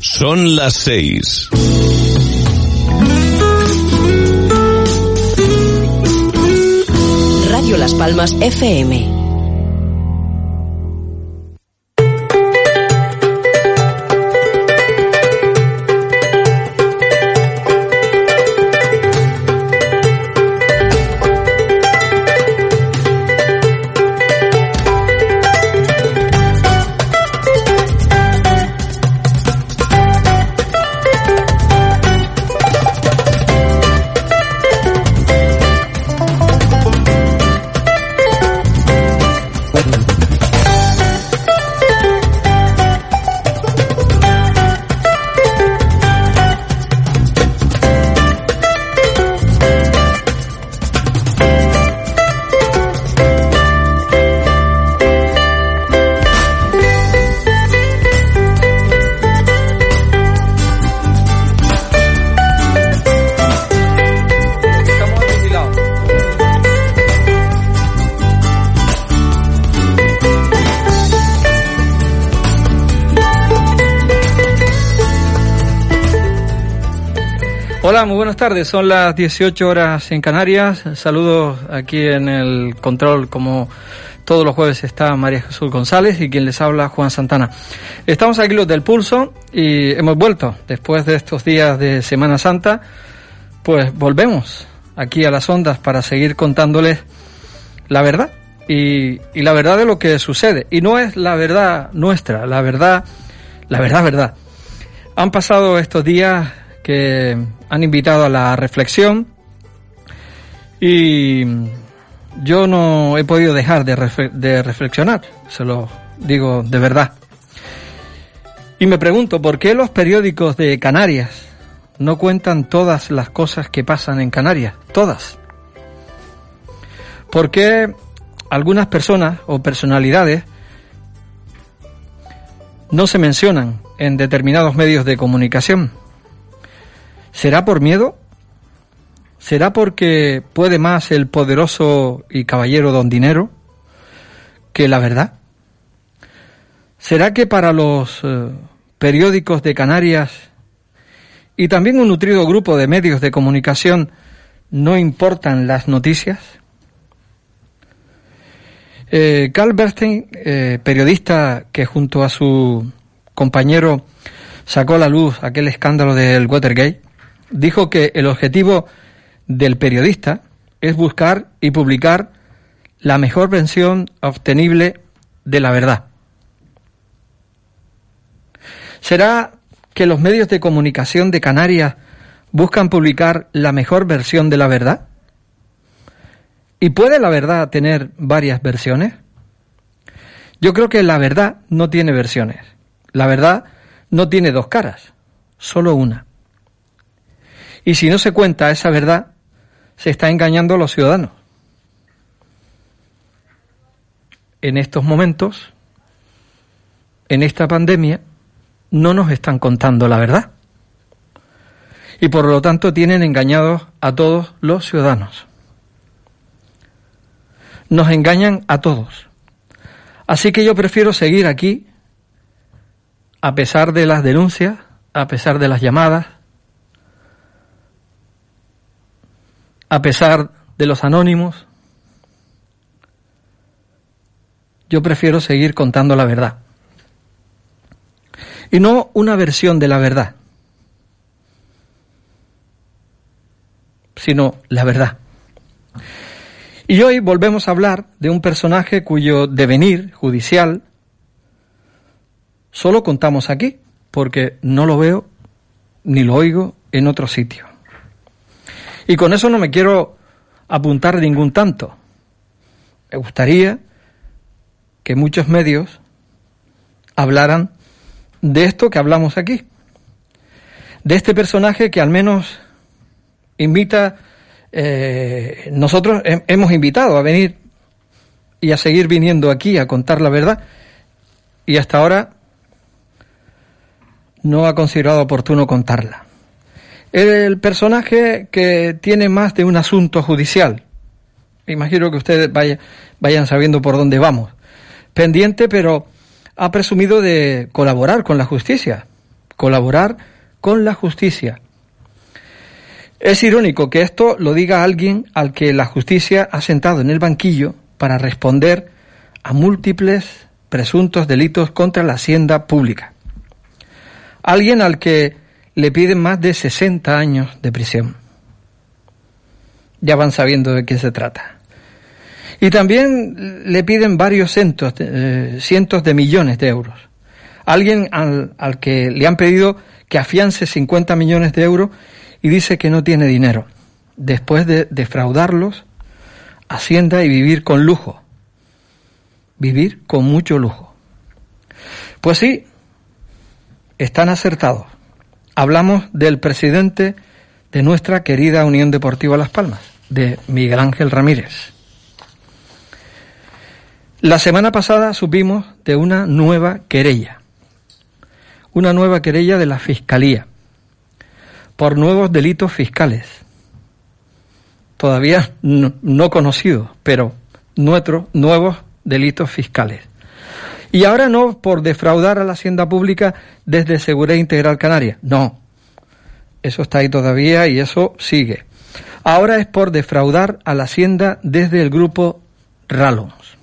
Son las seis. Radio Las Palmas FM muy buenas tardes. Son las 18 horas en Canarias. Saludos aquí en el control, como todos los jueves está María Jesús González y quien les habla Juan Santana. Estamos aquí los del Pulso y hemos vuelto después de estos días de Semana Santa. Pues volvemos aquí a las ondas para seguir contándoles la verdad y, y la verdad de lo que sucede. Y no es la verdad nuestra, la verdad, la verdad, verdad. Han pasado estos días que han invitado a la reflexión y yo no he podido dejar de, reflexionar, se lo digo de verdad. Y me pregunto, ¿por qué los periódicos de Canarias no cuentan todas las cosas que pasan en Canarias? Todas. ¿Por qué algunas personas o personalidades no se mencionan en determinados medios de comunicación? ¿Será por miedo? ¿Será porque puede más el poderoso y caballero don Dinero que la verdad? ¿Será que para los eh, periódicos de Canarias y también un nutrido grupo de medios de comunicación no importan las noticias? Eh, Carl Bernstein, eh, periodista que junto a su compañero sacó a la luz aquel escándalo del Watergate, dijo que el objetivo del periodista es buscar y publicar la mejor versión obtenible de la verdad. ¿Será que los medios de comunicación de Canarias buscan publicar la mejor versión de la verdad? ¿Y puede la verdad tener varias versiones? Yo creo que la verdad no tiene versiones. La verdad no tiene dos caras, solo una. Y si no se cuenta esa verdad, se está engañando a los ciudadanos. En estos momentos, en esta pandemia, no nos están contando la verdad. Y por lo tanto tienen engañados a todos los ciudadanos. Nos engañan a todos. Así que yo prefiero seguir aquí, a pesar de las denuncias, a pesar de las llamadas, a pesar de los anónimos, yo prefiero seguir contando la verdad. Y no una versión de la verdad, sino la verdad. Y hoy volvemos a hablar de un personaje cuyo devenir judicial solo contamos aquí, porque no lo veo ni lo oigo en otro sitio. Y con eso no me quiero apuntar ningún tanto. Me gustaría que muchos medios hablaran de esto que hablamos aquí, de este personaje que al menos invita, eh, nosotros hemos invitado a venir y a seguir viniendo aquí a contar la verdad. Y hasta ahora no ha considerado oportuno contarla el personaje que tiene más de un asunto judicial. Imagino que ustedes vayan sabiendo por dónde vamos. Pendiente, pero ha presumido de colaborar con la justicia, colaborar con la justicia. Es irónico que esto lo diga alguien al que la justicia ha sentado en el banquillo para responder a múltiples presuntos delitos contra la hacienda pública. Alguien al que le piden más de 60 años de prisión. Ya van sabiendo de qué se trata. Y también le piden varios cientos de, eh, cientos de millones de euros. Alguien al, al que le han pedido que afiance 50 millones de euros y dice que no tiene dinero, después de defraudarlos, Hacienda y vivir con lujo, vivir con mucho lujo. Pues sí, están acertados. Hablamos del presidente de nuestra querida Unión Deportiva Las Palmas, de Miguel Ángel Ramírez. La semana pasada supimos de una nueva querella, una nueva querella de la Fiscalía por nuevos delitos fiscales. Todavía no, conocidos, pero nuestros nuevos delitos fiscales. Y ahora no por defraudar a la hacienda pública desde Seguridad Integral Canaria. No. Eso está ahí todavía y eso sigue. Ahora es por defraudar a la hacienda desde el grupo Rallons.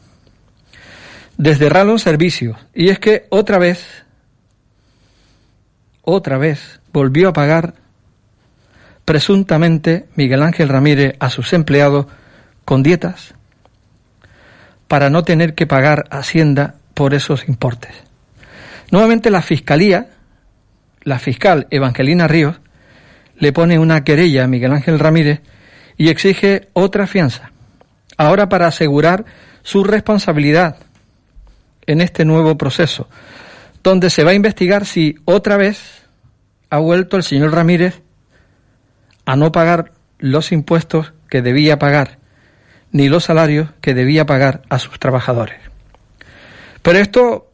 Desde Rallons Servicios. Y es que otra vez, otra vez, volvió a pagar presuntamente Miguel Ángel Ramírez a sus empleados con dietas para no tener que pagar Hacienda por esos importes. Nuevamente la Fiscalía, la fiscal Evangelina Ríos, le pone una querella a Miguel Ángel Ramírez y exige otra fianza, ahora para asegurar su responsabilidad en este nuevo proceso, donde se va a investigar si otra vez ha vuelto el señor Ramírez a no pagar los impuestos que debía pagar, ni los salarios que debía pagar a sus trabajadores. Pero esto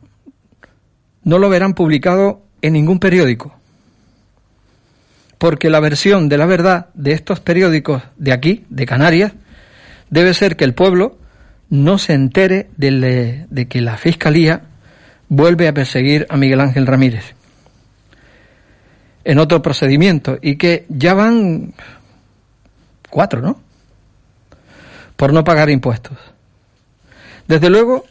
no lo verán publicado en ningún periódico, porque la versión de la verdad de estos periódicos de aquí, de Canarias, debe ser que el pueblo no se entere de, de que la Fiscalía vuelve a perseguir a Miguel Ángel Ramírez en otro procedimiento y que ya van cuatro, ¿no? Por no pagar impuestos. Desde luego,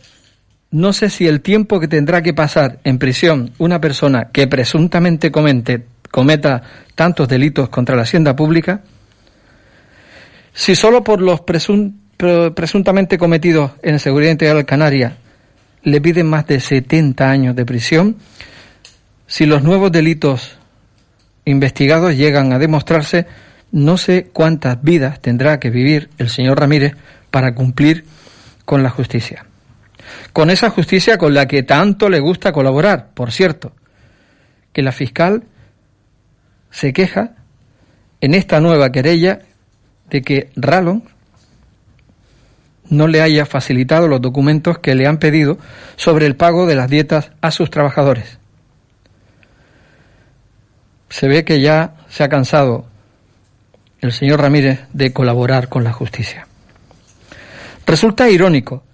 no sé si el tiempo que tendrá que pasar en prisión una persona que presuntamente cometa tantos delitos contra la hacienda pública, si solo por los presuntamente cometidos en Seguridad Integral Canaria le piden más de 70 años de prisión, si los nuevos delitos investigados llegan a demostrarse, no sé cuántas vidas tendrá que vivir el señor Ramírez para cumplir con la justicia. Con esa justicia con la que tanto le gusta colaborar, por cierto, que la fiscal se queja en esta nueva querella de que Rallon no le haya facilitado los documentos que le han pedido sobre el pago de las dietas a sus trabajadores se ve que ya se ha cansado el señor Ramírez de colaborar con la justicia. Resulta irónico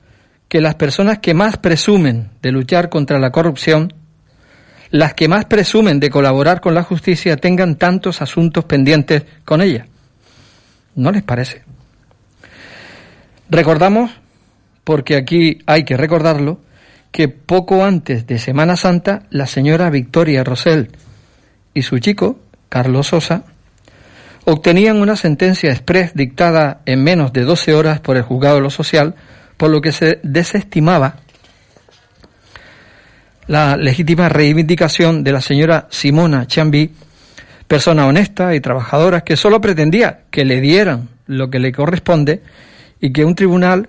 que las personas que más presumen de luchar contra la corrupción, las que más presumen de colaborar con la justicia, tengan tantos asuntos pendientes con ella. ¿No les parece? Recordamos, porque aquí hay que recordarlo, que poco antes de Semana Santa, la señora Victoria Rosell, y su chico, Carlos Sosa, obtenían una sentencia express dictada en menos de 12 horas por el juzgado de lo social, por lo que se desestimaba la legítima reivindicación de la señora Simona Chambi, persona honesta y trabajadora que solo pretendía que le dieran lo que le corresponde y que un tribunal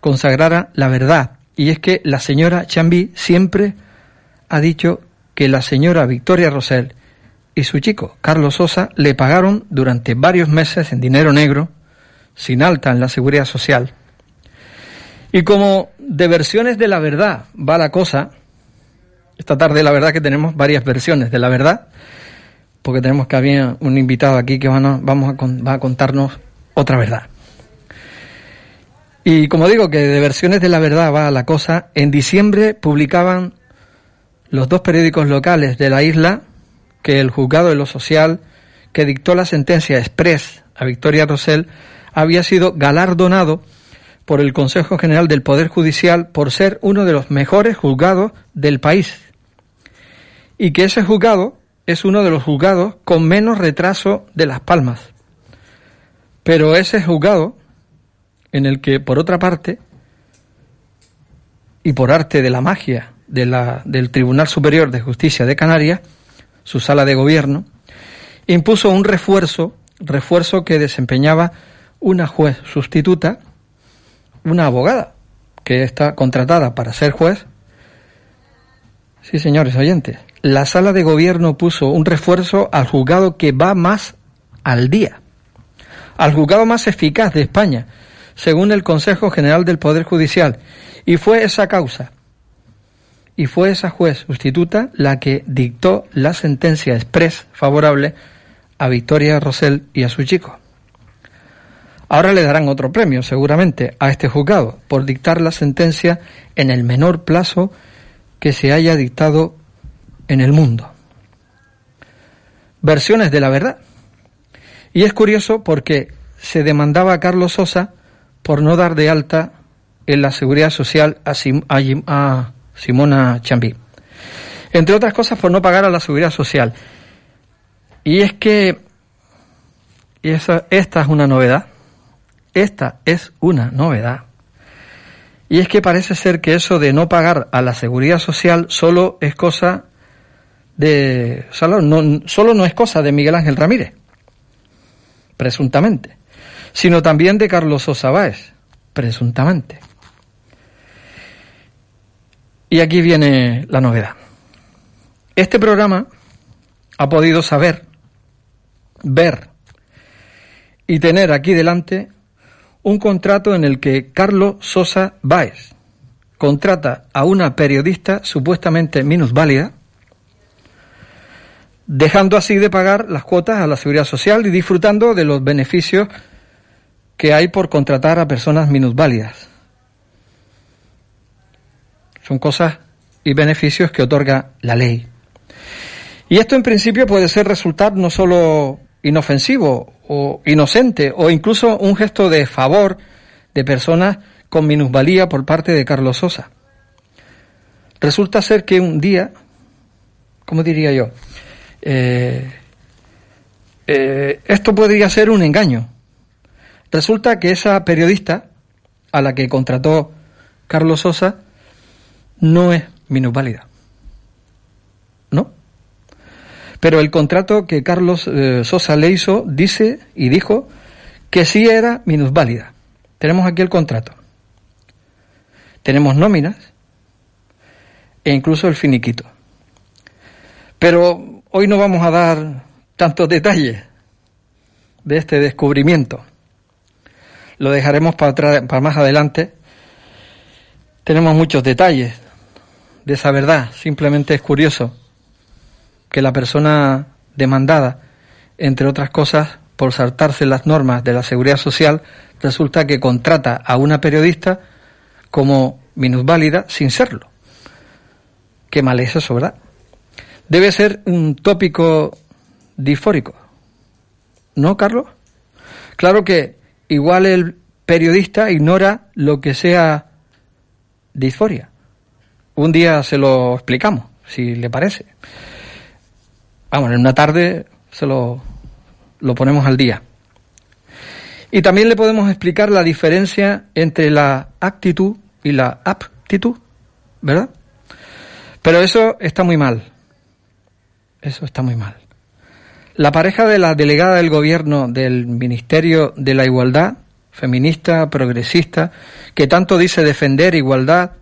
consagrara la verdad. Y es que la señora Chambi siempre ha dicho que la señora Victoria Rosell y su chico Carlos Sosa le pagaron durante varios meses en dinero negro, sin alta en la seguridad social. Y como de versiones de la verdad va la cosa, esta tarde la verdad que tenemos varias versiones de la verdad, porque tenemos que había un invitado aquí que van a, vamos a, va a contarnos otra verdad. Y como digo que de versiones de la verdad va la cosa, en diciembre publicaban los dos periódicos locales de la isla que el juzgado de lo social que dictó la sentencia express a Victoria Rosell había sido galardonado por el Consejo General del Poder Judicial por ser uno de los mejores juzgados del país. Y que ese juzgado es uno de los juzgados con menos retraso de Las Palmas. Pero ese juzgado, en el que, por otra parte, y por arte de la magia de la, del Tribunal Superior de Justicia de Canarias, su sala de gobierno, impuso un refuerzo, refuerzo que desempeñaba una juez sustituta, una abogada que está contratada para ser juez. Sí, señores oyentes, la sala de gobierno puso un refuerzo al juzgado que va más al día, al juzgado más eficaz de España, según el Consejo General del Poder Judicial, y fue esa causa, y fue esa juez sustituta la que dictó la sentencia express favorable a Victoria Rosell y a su chico. Ahora le darán otro premio, seguramente, a este juzgado por dictar la sentencia en el menor plazo que se haya dictado en el mundo. Versiones de la verdad. Y es curioso porque se demandaba a Carlos Sosa por no dar de alta en la seguridad social a, Simona Chambí. Entre otras cosas por no pagar a la seguridad social. Y es que y esa, esta es una novedad. Esta es una novedad. Y es que parece ser que eso de no pagar a la seguridad social solo es cosa de. Solo no, solo no es cosa de Miguel Ángel Ramírez, presuntamente, sino también de Carlos Sosa Báez, presuntamente. Y aquí viene la novedad. Este programa ha podido saber, ver y tener aquí delante un contrato en el que Carlos Sosa Báez contrata a una periodista supuestamente minusválida, dejando así de pagar las cuotas a la seguridad social y disfrutando de los beneficios que hay por contratar a personas minusválidas. Son cosas y beneficios que otorga la ley. Y esto en principio puede ser resultar no solo inofensivo o inocente o incluso un gesto de favor de personas con minusvalía por parte de Carlos Sosa. Resulta ser que un día, ¿cómo diría yo? Eh, eh, esto podría ser un engaño. Resulta que esa periodista a la que contrató Carlos Sosa no es minusválida. ¿No? Pero el contrato que Carlos eh, Sosa le hizo dice y dijo que sí era minusválida. Tenemos aquí el contrato. Tenemos nóminas e incluso el finiquito. Pero hoy no vamos a dar tantos detalles de este descubrimiento. Lo dejaremos para, para más adelante. Tenemos muchos detalles de esa verdad. Simplemente es curioso que la persona demandada, entre otras cosas, por saltarse las normas de la seguridad social, resulta que contrata a una periodista como minusválida sin serlo. Qué mal es eso, ¿verdad? Debe ser un tópico disfórico. ¿No, Carlos? Claro que igual el periodista ignora lo que sea disforia. Un día se lo explicamos, si le parece vamos, en una tarde se lo, lo ponemos al día. Y también le podemos explicar la diferencia entre la actitud y la aptitud, ¿verdad? Pero eso está muy mal. Eso está muy mal. La pareja de la delegada del gobierno del Ministerio de la Igualdad, feminista, progresista, que tanto dice defender igualdad,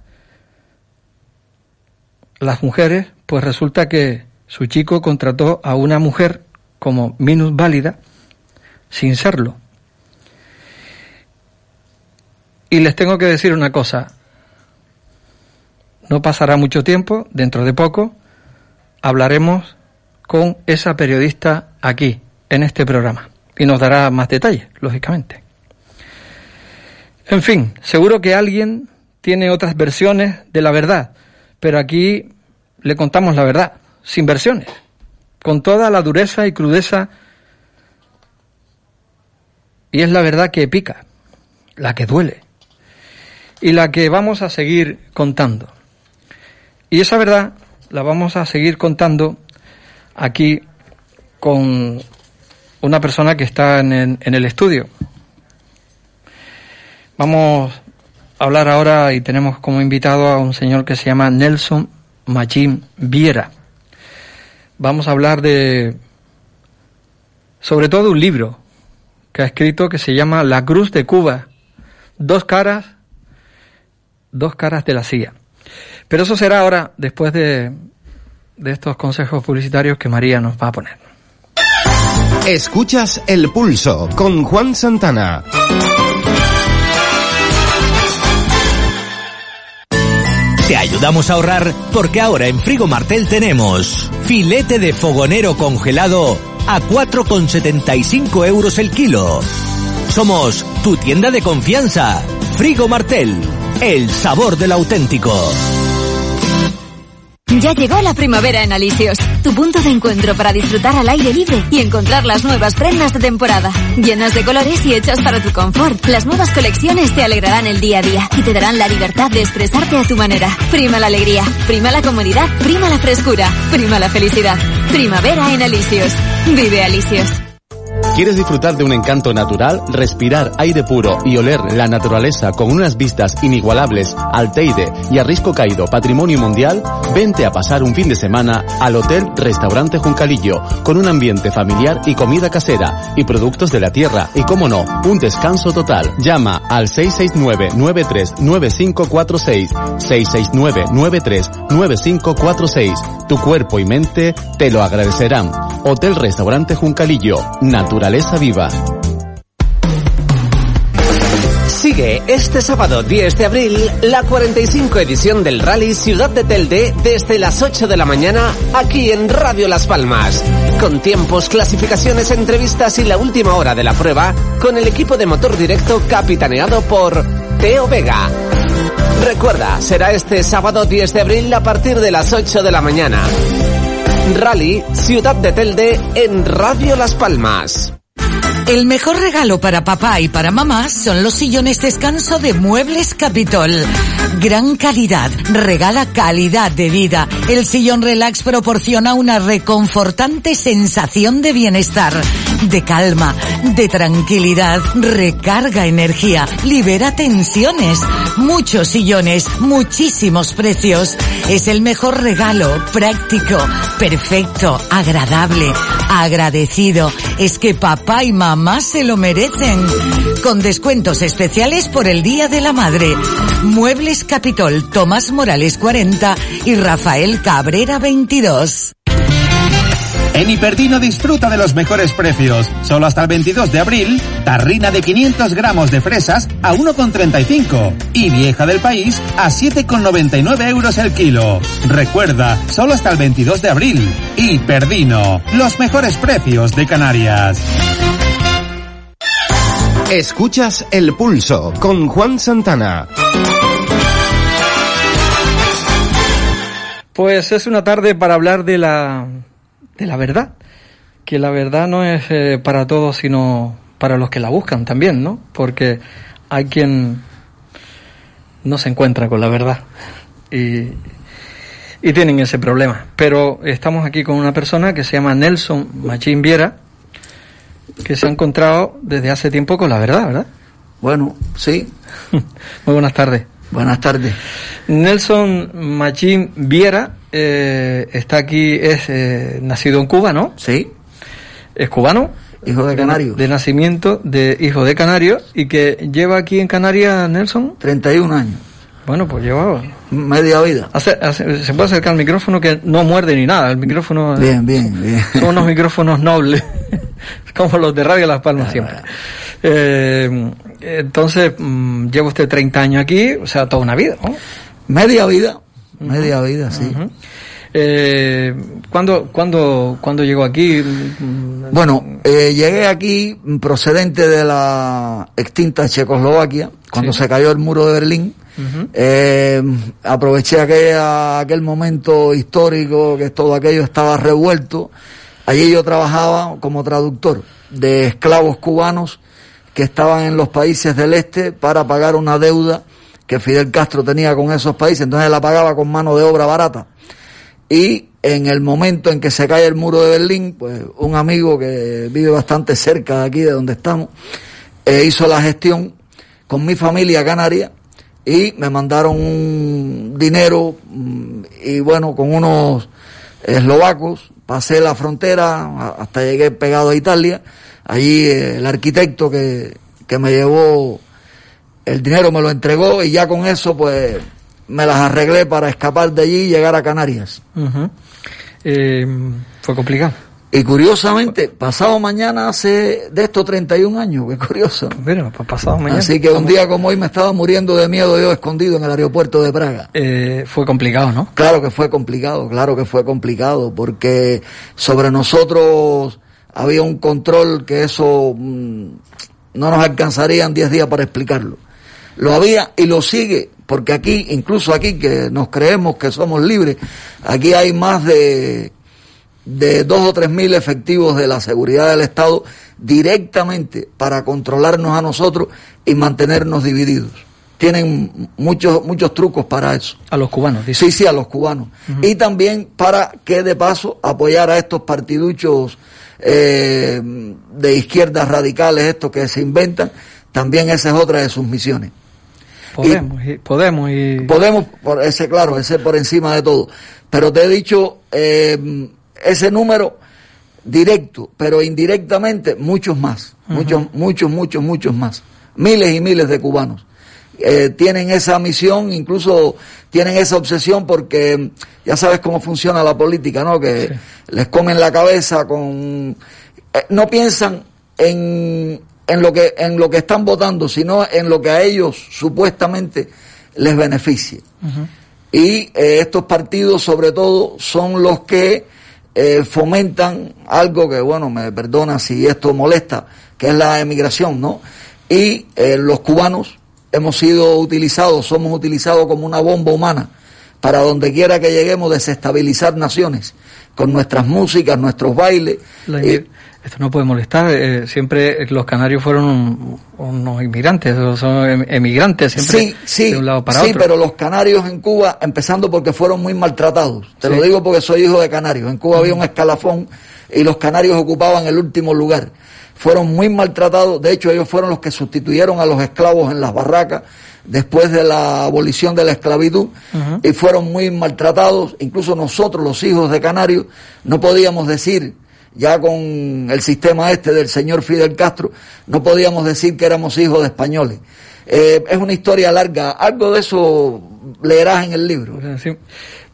las mujeres, pues resulta que su chico contrató a una mujer como minusválida sin serlo. Y les tengo que decir una cosa, no pasará mucho tiempo, dentro de poco, hablaremos con esa periodista aquí, en este programa, y nos dará más detalles, lógicamente. En fin, seguro que alguien tiene otras versiones de la verdad, pero aquí le contamos la verdad, sin versiones, con toda la dureza y crudeza. Y es la verdad que pica, la que duele, y la que vamos a seguir contando. Y esa verdad la vamos a seguir contando aquí con una persona que está en el, estudio. Vamos a hablar ahora y tenemos como invitado a un señor que se llama Nelson Machín Viera. Vamos a hablar de, sobre todo, un libro que ha escrito que se llama La Cruz de Cuba. Dos caras, dos caras de la silla. Pero eso será ahora, después de, de estos consejos publicitarios que María nos va a poner. Escuchas El Pulso con Juan Santana. Te ayudamos a ahorrar porque ahora en Frigo Martel tenemos filete de fogonero congelado a 4,75 euros el kilo. Somos tu tienda de confianza. Frigo Martel, el sabor del auténtico. Ya llegó la primavera en Alisios, tu punto de encuentro para disfrutar al aire libre y encontrar las nuevas prendas de temporada, llenas de colores y hechas para tu confort. Las nuevas colecciones te alegrarán el día a día y te darán la libertad de expresarte a tu manera. Prima la alegría, prima la comodidad, prima la frescura, prima la felicidad. Primavera en Alisios. Vive Alisios. ¿Quieres disfrutar de un encanto natural, respirar aire puro y oler la naturaleza con unas vistas inigualables al Teide y a Risco Caído, Patrimonio Mundial? Vente a pasar un fin de semana al Hotel Restaurante Juncalillo, con un ambiente familiar y comida casera, y productos de la tierra, y como no, un descanso total. Llama al 669-93-9546, 669-93-9546. Tu cuerpo y mente te lo agradecerán. Hotel Restaurante Juncalillo, naturaleza viva. Sigue este sábado 10 de abril la 45 edición del Rally Ciudad de Telde desde las 8 de la mañana aquí en Radio Las Palmas. Con tiempos, clasificaciones, entrevistas y la última hora de la prueba con el equipo de motor directo capitaneado por Teo Vega. Recuerda, será este sábado 10 de abril a partir de las 8 de la mañana. Rally Ciudad de Telde en Radio Las Palmas. El mejor regalo para papá y para mamá son los sillones descanso de Muebles Capitol. Gran calidad, regala calidad de vida. El sillón relax proporciona una reconfortante sensación de bienestar, de calma, de tranquilidad, recarga energía, libera tensiones. Muchos sillones, muchísimos precios. Es el mejor regalo, práctico, perfecto, agradable, agradecido. Es que papá y mamá se lo merecen. Con descuentos especiales por el Día de la Madre. Muebles Capitol, Tomás Morales 40 y Rafael Cabrera 22. En Hiperdino disfruta de los mejores precios. Solo hasta el 22 de abril, tarrina de 500 gramos de fresas a 1,35 y vieja del país a 7,99 euros el kilo. Recuerda, solo hasta el 22 de abril. Hiperdino, los mejores precios de Canarias. Escuchas El Pulso con Juan Santana. Pues es una tarde para hablar de la, de la verdad, que la verdad no es eh, para todos, sino para los que la buscan también, ¿no? Porque hay quien no se encuentra con la verdad y, y tienen ese problema. Pero estamos aquí con una persona que se llama Nelson Machín Viera, que se ha encontrado desde hace tiempo con la verdad, ¿verdad? Bueno, sí. Muy buenas tardes. Buenas tardes. Nelson Machín Viera eh, está aquí, es eh, nacido en Cuba, ¿no? Sí. Es cubano. Hijo de Canario. De, de, nacimiento, de hijo de Canario, y que lleva aquí en Canarias, Nelson. 31 años. Bueno, pues lleva... Media vida. Hace, hace, se puede acercar al micrófono que no muerde ni nada, el micrófono... Bien, bien, bien. Son unos micrófonos nobles, como los de Radio Las Palmas siempre. Eh, entonces, mmm, lleva usted 30 años aquí, o sea, toda una vida, ¿no? Media vida, media vida, sí. Uh -huh. Eh, ¿cuándo, cuándo, ¿Cuándo llegó aquí? Bueno, eh, llegué aquí procedente de la extinta Checoslovaquia, cuando sí. se cayó el muro de Berlín. Eh, aproveché aquella, aquel momento histórico que todo aquello estaba revuelto. Allí yo trabajaba como traductor de esclavos cubanos que estaban en los países del este para pagar una deuda que Fidel Castro tenía con esos países, entonces la pagaba con mano de obra barata. Y en el momento en que se cae el muro de Berlín, pues un amigo que vive bastante cerca de aquí, de donde estamos, eh, hizo la gestión con mi familia canaria y me mandaron un dinero mm, y bueno, con unos eslovacos, pasé la frontera hasta llegué pegado a Italia, allí eh, el arquitecto que, que me llevó el dinero me lo entregó y ya con eso pues me las arreglé para escapar de allí y llegar a Canarias. eh, fue complicado. Y curiosamente, pasado mañana hace de estos 31 años, qué curioso. Mira, pues pasado mañana. Así que un día como hoy me estaba muriendo de miedo yo escondido en el aeropuerto de Praga. Eh, fue complicado, ¿no? Claro que fue complicado, claro que fue complicado, porque sobre nosotros había un control que eso mm, no nos alcanzarían 10 días para explicarlo. Lo había y lo sigue, porque aquí, incluso aquí que nos creemos que somos libres, aquí hay más de de dos o tres mil efectivos de la seguridad del Estado directamente para controlarnos a nosotros y mantenernos divididos. Tienen muchos muchos trucos para eso. A los cubanos, dice. Sí, sí, a los cubanos. Y también para que de paso apoyar a estos partiduchos eh, de izquierdas radicales, estos que se inventan, también esa es otra de sus misiones. Podemos, y, podemos y... Podemos, por ese claro, ese por encima de todo. Pero te he dicho, eh, ese número directo, pero indirectamente muchos más, uh -huh. muchos, muchos, muchos, muchos más, miles y miles de cubanos. Eh, tienen esa misión, incluso tienen esa obsesión porque ya sabes cómo funciona la política, ¿no? Que sí. les comen la cabeza con... Eh, no piensan en, en, lo que, en lo que están votando, sino en lo que a ellos supuestamente les beneficie. Uh -huh. Y eh, estos partidos, sobre todo, son los que eh, fomentan algo que, bueno, me perdona si esto molesta, que es la emigración, ¿no? Y eh, los cubanos hemos sido utilizados, somos utilizados como una bomba humana para donde quiera que lleguemos desestabilizar naciones con nuestras músicas, nuestros bailes. Eh, esto no puede molestar, eh, siempre los canarios fueron un, unos inmigrantes, son em, emigrantes siempre sí, sí, de un lado para sí, otro. pero los canarios en Cuba, empezando porque fueron muy maltratados, te sí. lo digo porque soy hijo de canarios, en Cuba había un escalafón y los canarios ocupaban el último lugar. Fueron muy maltratados, de hecho ellos fueron los que sustituyeron a los esclavos en las barracas después de la abolición de la esclavitud uh -huh. y fueron muy maltratados, incluso nosotros los hijos de canarios no podíamos decir ya con el sistema este del señor Fidel Castro, no podíamos decir que éramos hijos de españoles. Eh, es una historia larga, algo de eso leerás en el libro. Sí.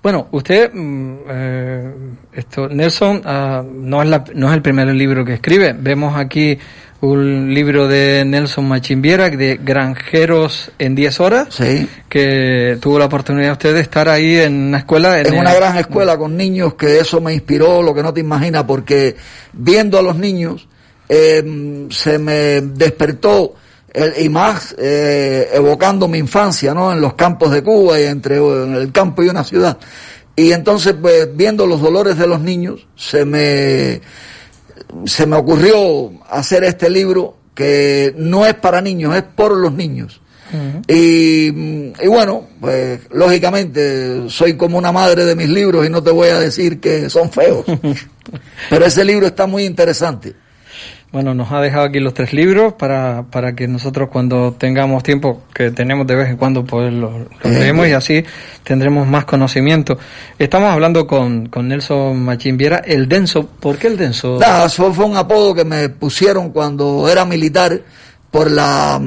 Bueno, usted, eh, esto, Nelson, uh, no, es la, no es el primer libro que escribe. Vemos aquí un libro de Nelson Machimbiera, de Granjeros en 10 horas, sí. que tuvo la oportunidad usted de estar ahí en una escuela. En, en una el... gran escuela con niños, que eso me inspiró, lo que no te imaginas, porque viendo a los niños, eh, se me despertó, el, y más eh, evocando mi infancia, ¿no? En los campos de Cuba y entre en el campo y una ciudad. Y entonces, pues, viendo los dolores de los niños, se me se me ocurrió hacer este libro que no es para niños, es por los niños. Uh -huh. y, y, bueno, pues lógicamente soy como una madre de mis libros y no te voy a decir que son feos. Pero ese libro está muy interesante. Bueno, nos ha dejado aquí los tres libros para, para que nosotros cuando tengamos tiempo, que tenemos de vez en cuando, pues los, los leemos y así tendremos más conocimiento. Estamos hablando con, con Nelson Machimbiera, el denso. ¿Por qué el denso? Nah, eso fue un apodo que me pusieron cuando era militar por la,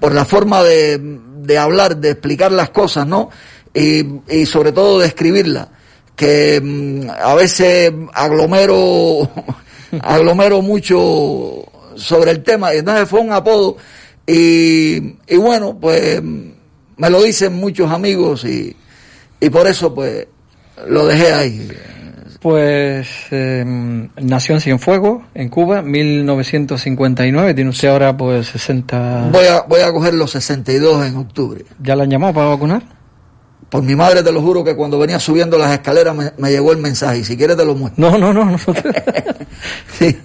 por la forma de, de hablar, de explicar las cosas, ¿no? Y, y sobre todo de escribirlas. Que mm, a veces aglomero aglomero mucho sobre el tema, y entonces fue un apodo, y, y bueno, pues me lo dicen muchos amigos y, y por eso pues lo dejé ahí. Pues eh, nació en Cienfuegos, en Cuba, 1959. Tiene usted ahora pues 60... Voy a, voy a coger los 62 en octubre. ¿Ya la han llamado para vacunar? Por mi madre te lo juro que cuando venía subiendo las escaleras me, me llegó el mensaje y si quieres te lo muestro. No, no, no. no. sí.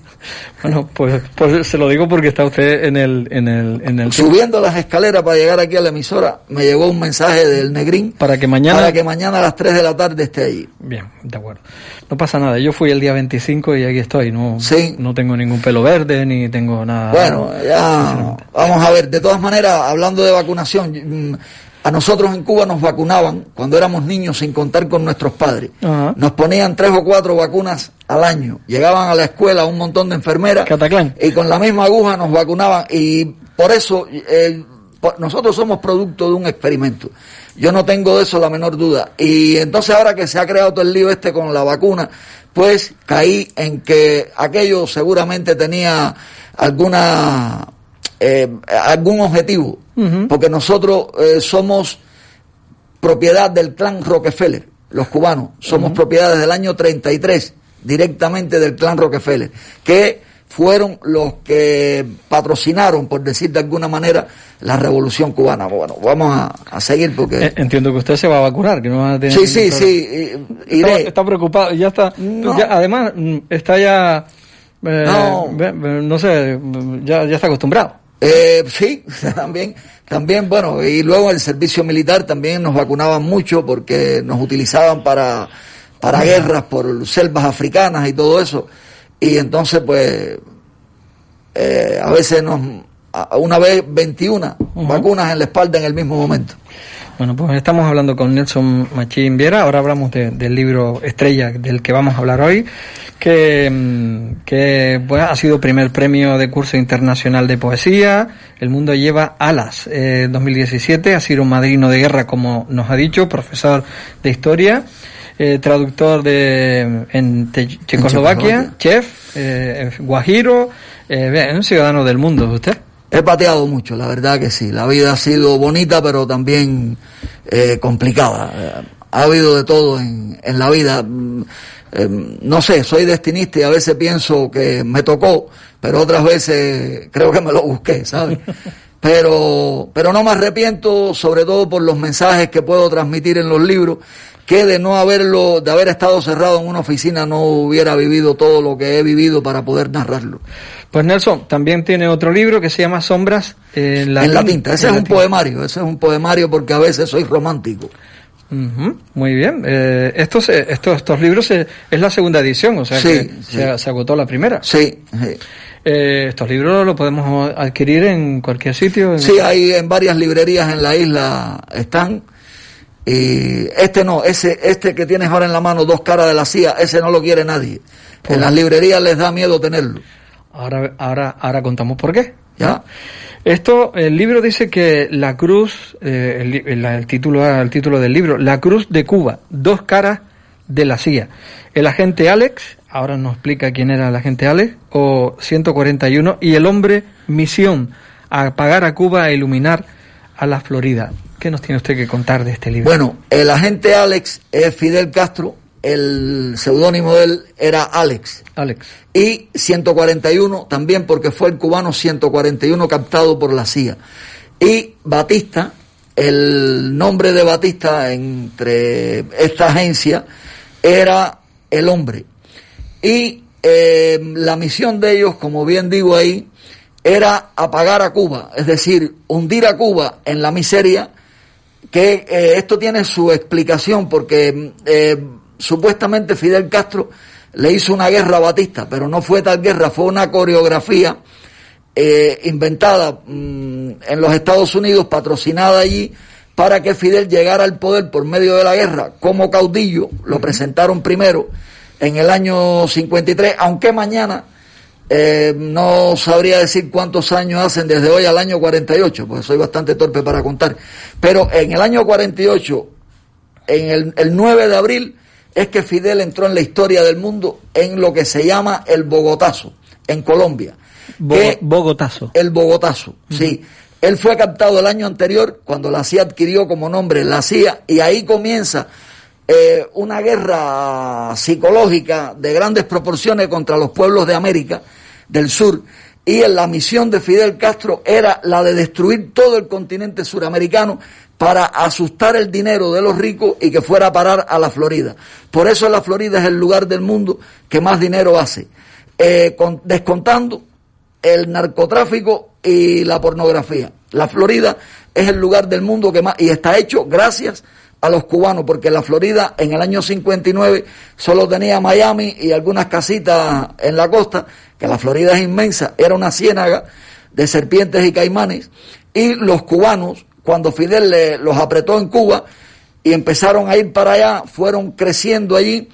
Bueno, pues, pues, se lo digo porque está usted en el... En el, en el Subiendo las escaleras para llegar aquí a la emisora, me llegó un mensaje del Negrín. Para que mañana... Para que mañana a las 3 de la tarde esté allí. Bien, de acuerdo. No pasa nada, yo fui el día 25 y aquí estoy. No, sí. no tengo ningún pelo verde ni tengo nada... Bueno, ya... Vamos a ver, de todas maneras, hablando de vacunación... A nosotros en Cuba nos vacunaban cuando éramos niños sin contar con nuestros padres. Ajá. Nos ponían tres o cuatro vacunas al año. Llegaban a la escuela un montón de enfermeras Cataclán. y con la misma aguja nos vacunaban y por eso eh, nosotros somos producto de un experimento. Yo no tengo de eso la menor duda. Y entonces ahora que se ha creado todo el lío este con la vacuna, pues caí en que aquello seguramente tenía alguna eh, algún objetivo, uh -huh. porque nosotros eh, somos propiedad del clan Rockefeller, los cubanos, somos uh -huh. propiedad desde el año 33 directamente del clan Rockefeller, que fueron los que patrocinaron, por decir de alguna manera, la revolución cubana. Bueno, vamos a, a seguir porque... Entiendo que usted se va a vacunar, que no va a tener... Sí, sí, sí, iré. Está, está, preocupado, ya está... No. Ya, además, está ya... Eh, no. no sé, ya, ya está acostumbrado. Eh, sí, también, también, bueno, y luego el servicio militar también nos vacunaban mucho porque nos utilizaban para, para guerras por selvas africanas y todo eso. Y entonces, pues, eh, a veces nos, una vez 21 uh -huh. vacunas en la espalda en el mismo momento. Bueno, pues estamos hablando con Nelson Machín Viera, ahora hablamos de, del libro Estrella del que vamos a hablar hoy, que, que pues, ha sido primer premio de curso internacional de poesía, El mundo lleva alas, eh, 2017, ha sido un madrino de guerra, como nos ha dicho, profesor de historia, eh, traductor de en Checoslovaquia, chef, eh, guajiro, eh, un ciudadano del mundo, ¿usted? He pateado mucho, la verdad que sí. La vida ha sido bonita, pero también eh, complicada. Ha habido de todo en, en la vida. Eh, no sé, soy destinista y a veces pienso que me tocó, pero otras veces creo que me lo busqué, ¿sabes? Pero, pero no me arrepiento, sobre todo por los mensajes que puedo transmitir en los libros, que de no haberlo, de haber estado cerrado en una oficina no hubiera vivido todo lo que he vivido para poder narrarlo. Pues Nelson, también tiene otro libro que se llama Sombras en la, en la tinta. Ese es un tinta. poemario, ese es un poemario porque a veces soy romántico. Uh -huh, muy bien. Eh, estos, estos, estos libros es, es la segunda edición, o sea sí, que sí. Se, se, agotó la primera. Sí. sí. Eh, estos libros los podemos adquirir en cualquier sitio. Sí, hay en varias librerías en la isla están. Y este no, ese, este que tienes ahora en la mano, dos caras de la CIA, ese no lo quiere nadie. En las librerías les da miedo tenerlo. Ahora, ahora, ahora contamos por qué. ¿Ya? Esto, el libro dice que la cruz, eh, el, el, el, título, el título del libro, La cruz de Cuba, dos caras de la CIA. El agente Alex, ahora nos explica quién era el agente Alex, o 141, y el hombre Misión, apagar a Cuba e iluminar a la Florida. ¿Qué nos tiene usted que contar de este libro? Bueno, el agente Alex es Fidel Castro, el seudónimo de él era Alex. Alex. Y 141 también porque fue el cubano 141 captado por la CIA. Y Batista, el nombre de Batista entre esta agencia era el hombre. Y eh, la misión de ellos, como bien digo ahí, era apagar a Cuba, es decir, hundir a Cuba en la miseria, que eh, esto tiene su explicación porque eh, supuestamente Fidel Castro le hizo una guerra a Batista, pero no fue tal guerra, fue una coreografía eh, inventada mmm, en los Estados Unidos, patrocinada allí, para que Fidel llegara al poder por medio de la guerra. Como caudillo, lo presentaron primero en el año 53, aunque mañana eh, no sabría decir cuántos años hacen desde hoy al año 48, porque soy bastante torpe para contar, pero en el año 48, en el, el 9 de abril, es que Fidel entró en la historia del mundo en lo que se llama el Bogotazo, en Colombia. Bo que, Bogotazo. El Bogotazo, uh -huh. sí. Él fue captado el año anterior cuando la CIA adquirió como nombre la CIA y ahí comienza eh, una guerra psicológica de grandes proporciones contra los pueblos de América del Sur y la misión de Fidel Castro era la de destruir todo el continente suramericano para asustar el dinero de los ricos y que fuera a parar a la Florida. Por eso la Florida es el lugar del mundo que más dinero hace, eh, descontando el narcotráfico y la pornografía. La Florida es el lugar del mundo que más, y está hecho gracias a los cubanos, porque la Florida en el año 59 solo tenía Miami y algunas casitas en la costa, que la Florida es inmensa, era una ciénaga de serpientes y caimanes, y los cubanos, cuando Fidel los apretó en Cuba y empezaron a ir para allá, fueron creciendo allí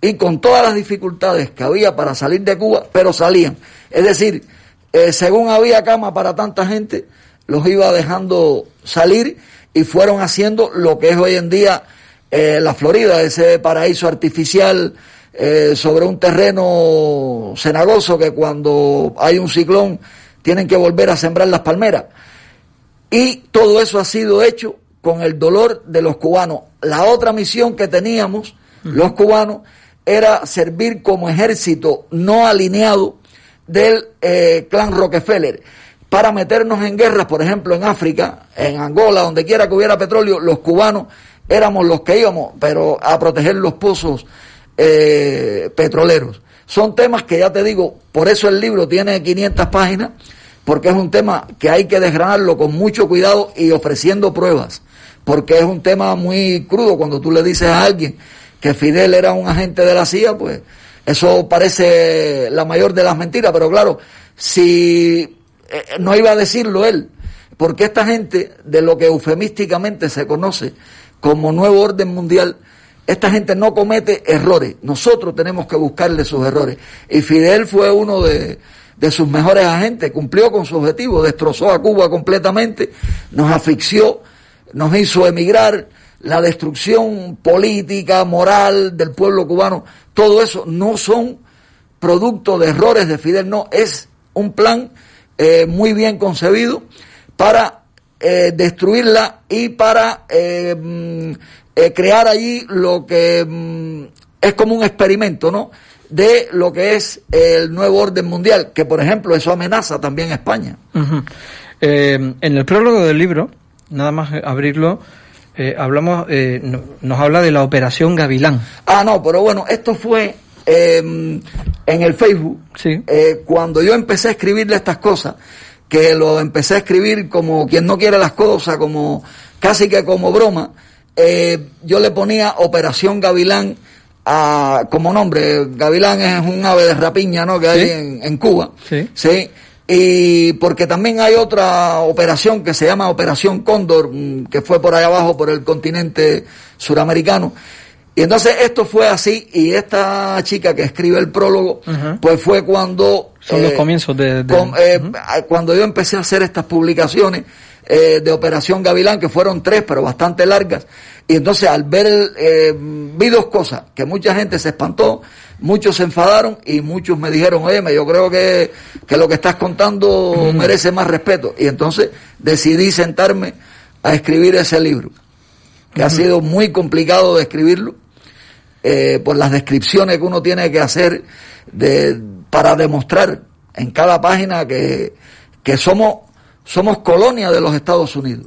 y con todas las dificultades que había para salir de Cuba, pero salían. Es decir, eh, según había cama para tanta gente, los iba dejando salir y fueron haciendo lo que es hoy en día eh, la Florida, ese paraíso artificial eh, sobre un terreno cenagoso que cuando hay un ciclón tienen que volver a sembrar las palmeras. Y todo eso ha sido hecho con el dolor de los cubanos. La otra misión que teníamos, los cubanos, era servir como ejército no alineado del eh, clan Rockefeller para meternos en guerras, por ejemplo, en África, en Angola, donde quiera que hubiera petróleo, los cubanos éramos los que íbamos, pero a proteger los pozos eh, petroleros. Son temas que ya te digo, por eso el libro tiene 500 páginas, porque es un tema que hay que desgranarlo con mucho cuidado y ofreciendo pruebas, porque es un tema muy crudo cuando tú le dices a alguien que Fidel era un agente de la CIA, pues eso parece la mayor de las mentiras, pero claro, si eh, no iba a decirlo él, porque esta gente, de lo que eufemísticamente se conoce como nuevo orden mundial, esta gente no comete errores. Nosotros tenemos que buscarle sus errores. Y Fidel fue uno de, de sus mejores agentes, cumplió con su objetivo, destrozó a Cuba completamente, nos asfixió, nos hizo emigrar, la destrucción política, moral del pueblo cubano, todo eso no son producto de errores de Fidel, no, es un plan eh, muy bien concebido para eh, destruirla y para eh, mm, crear allí lo que mm, es como un experimento, ¿no? De lo que es el nuevo orden mundial, que por ejemplo eso amenaza también a España. en el prólogo del libro, nada más abrirlo, hablamos, nos habla de la operación Gavilán. Ah, no, pero bueno, esto fue Em, en el Facebook, eh, cuando yo empecé a escribirle estas cosas, que lo empecé a escribir como quien no quiere las cosas, como casi que como broma, eh, yo le ponía Operación Gavilán a, como nombre. Gavilán es un ave de rapiña, ¿no? Que hay en, en, Cuba. Sí. sí. Y porque también hay otra operación que se llama Operación Cóndor, mm, que fue por allá abajo, por el continente suramericano. Y entonces esto fue así y esta chica que escribe el prólogo, pues fue cuando... Son los eh, comienzos de... Eh, cuando yo empecé a hacer estas publicaciones eh, de Operación Gavilán, que fueron tres, pero bastante largas, y entonces al ver, vi dos cosas, que mucha gente se espantó, muchos se enfadaron y muchos me dijeron, oye, yo creo que, que lo que estás contando merece más respeto. Y entonces decidí sentarme a escribir ese libro, que ha sido muy complicado de escribirlo eh, por las descripciones que uno tiene que hacer de, para demostrar en cada página que, que somos, somos colonia de los Estados Unidos.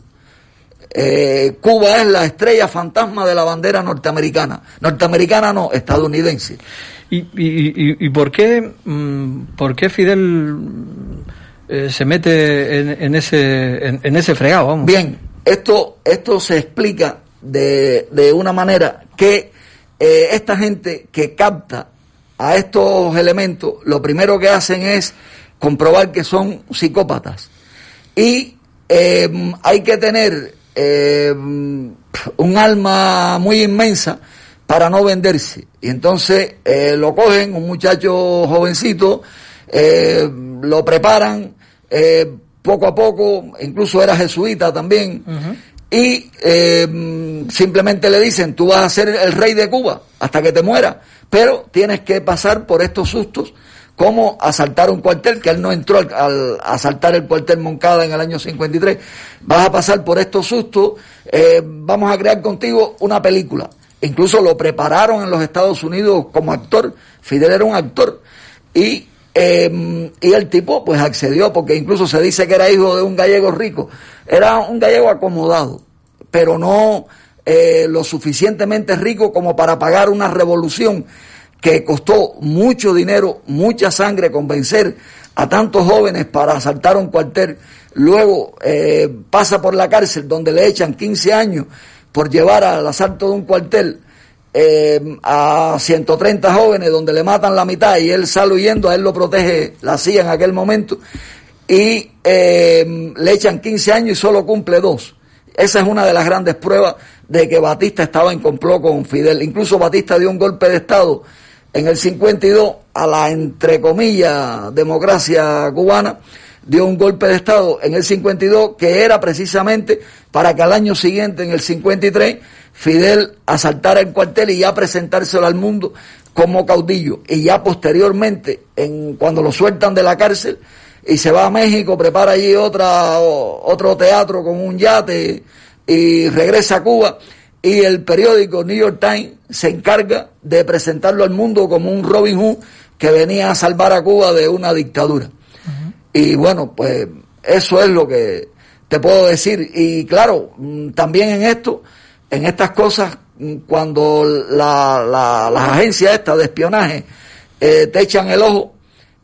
Eh, Cuba es la estrella fantasma de la bandera norteamericana. Norteamericana no, estadounidense. ¿Y, y, y, por, qué, mm, por qué Fidel eh, se mete en, en ese, en, ese fregado? Vamos? Bien, esto, esto se explica de, de una manera que eh, esta gente que capta a estos elementos, lo primero que hacen es comprobar que son psicópatas. Y eh, hay que tener eh, un alma muy inmensa para no venderse. Y entonces lo cogen, un muchacho jovencito, lo preparan poco a poco, incluso era jesuita también, y eh, simplemente le dicen, tú vas a ser el rey de Cuba hasta que te mueras, pero tienes que pasar por estos sustos como asaltar un cuartel, que él no entró al, asaltar el cuartel Moncada en el año 53, vas a pasar por estos sustos, eh, vamos a crear contigo una película. incluso lo prepararon en los Estados Unidos como actor, Fidel era un actor, y, eh, y el tipo pues accedió, porque incluso se dice que era hijo de un gallego rico, era un gallego acomodado, pero no eh, lo suficientemente rico como para pagar una revolución que costó mucho dinero, mucha sangre convencer a tantos jóvenes para asaltar un cuartel, luego eh, pasa por la cárcel donde le echan 15 años por llevar al asalto de un cuartel eh, a 130 jóvenes donde le matan la mitad y él sale huyendo, a él lo protege la CIA en aquel momento y eh, le echan 15 años y solo cumple dos. Esa es una de las grandes pruebas de que Batista estaba en complot con Fidel. Incluso Batista dio un golpe de Estado en el 52 a la, entre comillas, democracia cubana, dio un golpe de Estado en el 52 que era precisamente para que al año siguiente, en el 53, Fidel asaltara el cuartel y ya presentárselo al mundo como caudillo. Y ya posteriormente, en, cuando lo sueltan de la cárcel y se va a México, prepara allí otra, otro teatro con un yate y regresa a Cuba y el periódico New York Times se encarga de presentarlo al mundo como un Robin Hood que venía a salvar a Cuba de una dictadura. Y bueno, pues eso es lo que te puedo decir. Y claro, mm, también en esto, en estas cosas, cuando la, la, las agencias estas de espionaje eh, te echan el ojo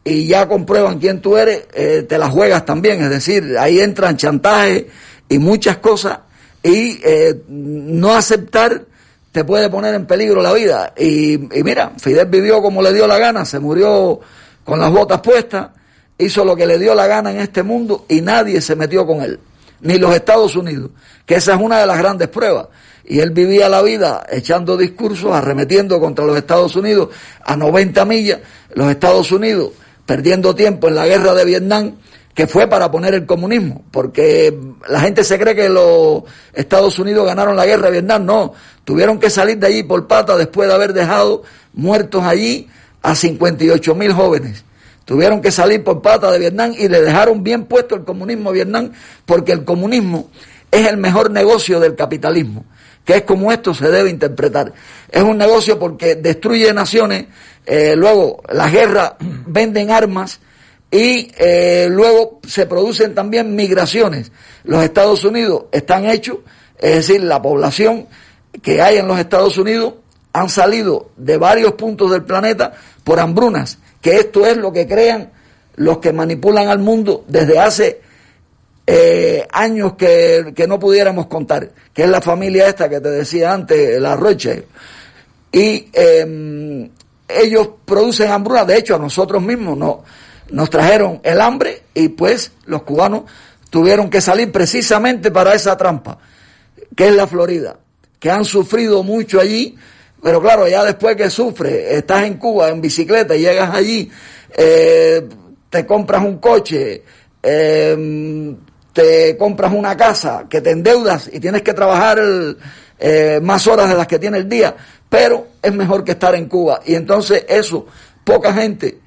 y ya comprueban quién tú eres, eh, te las juegas también. Es decir, ahí entran chantajes y muchas cosas y eh, no aceptar te puede poner en peligro la vida. Y, mira, Fidel vivió como le dio la gana, se murió con las botas puestas, hizo lo que le dio la gana en este mundo y nadie se metió con él, ni los Estados Unidos, que esa es una de las grandes pruebas. Y él vivía la vida echando discursos, arremetiendo contra los Estados Unidos a 90 millas, los Estados Unidos perdiendo tiempo en la guerra de Vietnam, que fue para poner el comunismo, porque la gente se cree que los Estados Unidos ganaron la guerra de Vietnam, no, tuvieron que salir de allí por pata después de haber dejado muertos allí a 58 mil jóvenes. Tuvieron que salir por pata de Vietnam y le dejaron bien puesto el comunismo a Vietnam, porque el comunismo es el mejor negocio del capitalismo, que es como esto se debe interpretar. Es un negocio porque destruye naciones, eh, luego las guerras venden armas, y eh, luego se producen también migraciones. Los Estados Unidos están hechos, es decir, la población que hay en los Estados Unidos han salido de varios puntos del planeta por hambrunas, que esto es lo que crean los que manipulan al mundo desde hace eh, años que, que, no pudiéramos contar, que es la familia esta que te decía antes, la Roche. Y eh, ellos producen hambrunas, de hecho a nosotros mismos no nos trajeron el hambre y pues los cubanos tuvieron que salir precisamente para esa trampa, que es la Florida, que han sufrido mucho allí, pero claro, ya después que sufre, estás en Cuba en bicicleta llegas allí, eh, te compras un coche, eh, te compras una casa, que te endeudas y tienes que trabajar eh, más horas de las que tiene el día, pero es mejor que estar en Cuba. Y entonces eso, poca gente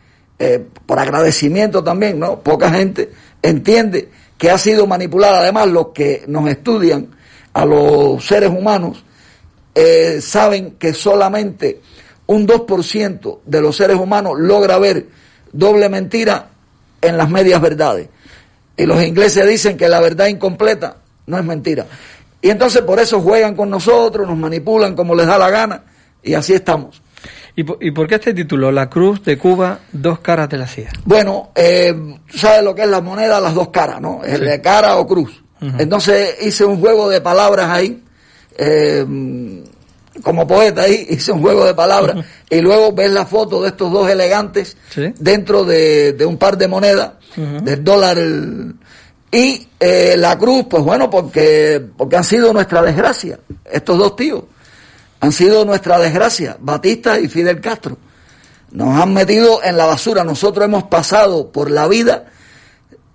por agradecimiento también, ¿no? Poca gente entiende que ha sido manipulada. Además, los que nos estudian a los seres humanos eh, saben que solamente un 2% de los seres humanos logra ver doble mentira en las medias verdades. Y los ingleses dicen que la verdad incompleta no es mentira. Y entonces por eso juegan con nosotros, nos manipulan como les da la gana y así estamos. ¿Y por, qué este título? La Cruz de Cuba, dos caras de la CIA. Bueno, eh, sabes lo que es la moneda, las dos caras, ¿no? Es de cara o cruz. Entonces hice un juego de palabras ahí, eh, como poeta ahí, hice un juego de palabras, y luego ves la foto de estos dos elegantes dentro de, un par de monedas, del dólar. y eh, la cruz, pues bueno, porque, porque han sido nuestra desgracia, estos dos tíos han sido nuestra desgracia, Batista y Fidel Castro. Nos han metido en la basura. Nosotros hemos pasado por la vida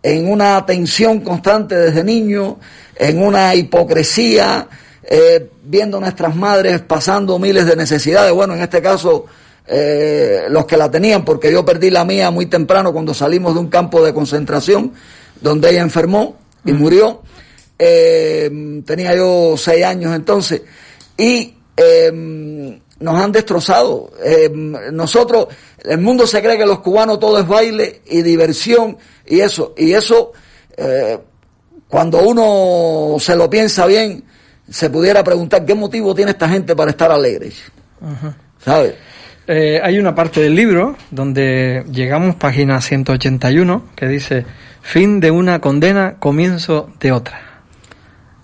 en una tensión constante desde niños, en una hipocresía, eh, viendo nuestras madres pasando miles de necesidades. Bueno, en este caso, eh, los que la tenían, porque yo perdí la mía muy temprano cuando salimos de un campo de concentración donde ella enfermó y murió. Eh, tenía yo seis años entonces. Y eh, nos han destrozado. Eh, nosotros, el mundo se cree que los cubanos todo es baile y diversión y eso, y eso, eh, cuando uno se lo piensa bien, se pudiera preguntar qué motivo tiene esta gente para estar alegres. ¿Sabes? Eh, hay una parte del libro donde llegamos, página 181, que dice, fin de una condena, comienzo de otra.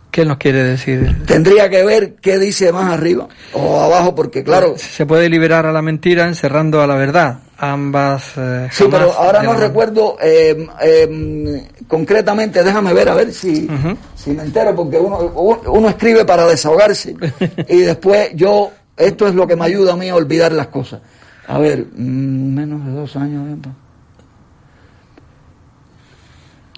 ¿Qué nos quiere decir? Tendría que ver qué dice más arriba o abajo, porque claro... Se puede liberar a la mentira encerrando a la verdad. Ambas... Eh, sí, pero ahora no recuerdo eh, eh, concretamente, déjame ver a ver si, si me entero, porque uno, uno escribe para desahogarse y después yo, esto es lo que me ayuda a mí a olvidar las cosas. A ver, mm, menos de dos años. bien, pa.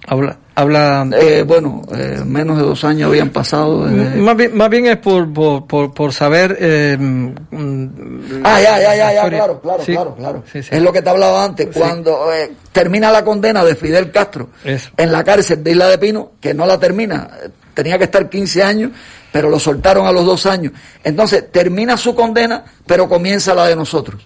Habla... habla Eh, bueno, eh, menos de dos años habían pasado. desde- más, bien, más bien es por, por, por, por saber... eh, mm, Ah, ya, ya, ya, ya, claro, claro, Sí, claro, claro. sí, sí. Es lo que te hablaba antes, cuando eh, termina la condena de Fidel Castro Eso. en la cárcel de Isla de Pino, que no la termina, eh, tenía que estar 15 años, pero lo soltaron a los dos años. Entonces, termina su condena, pero comienza la de nosotros.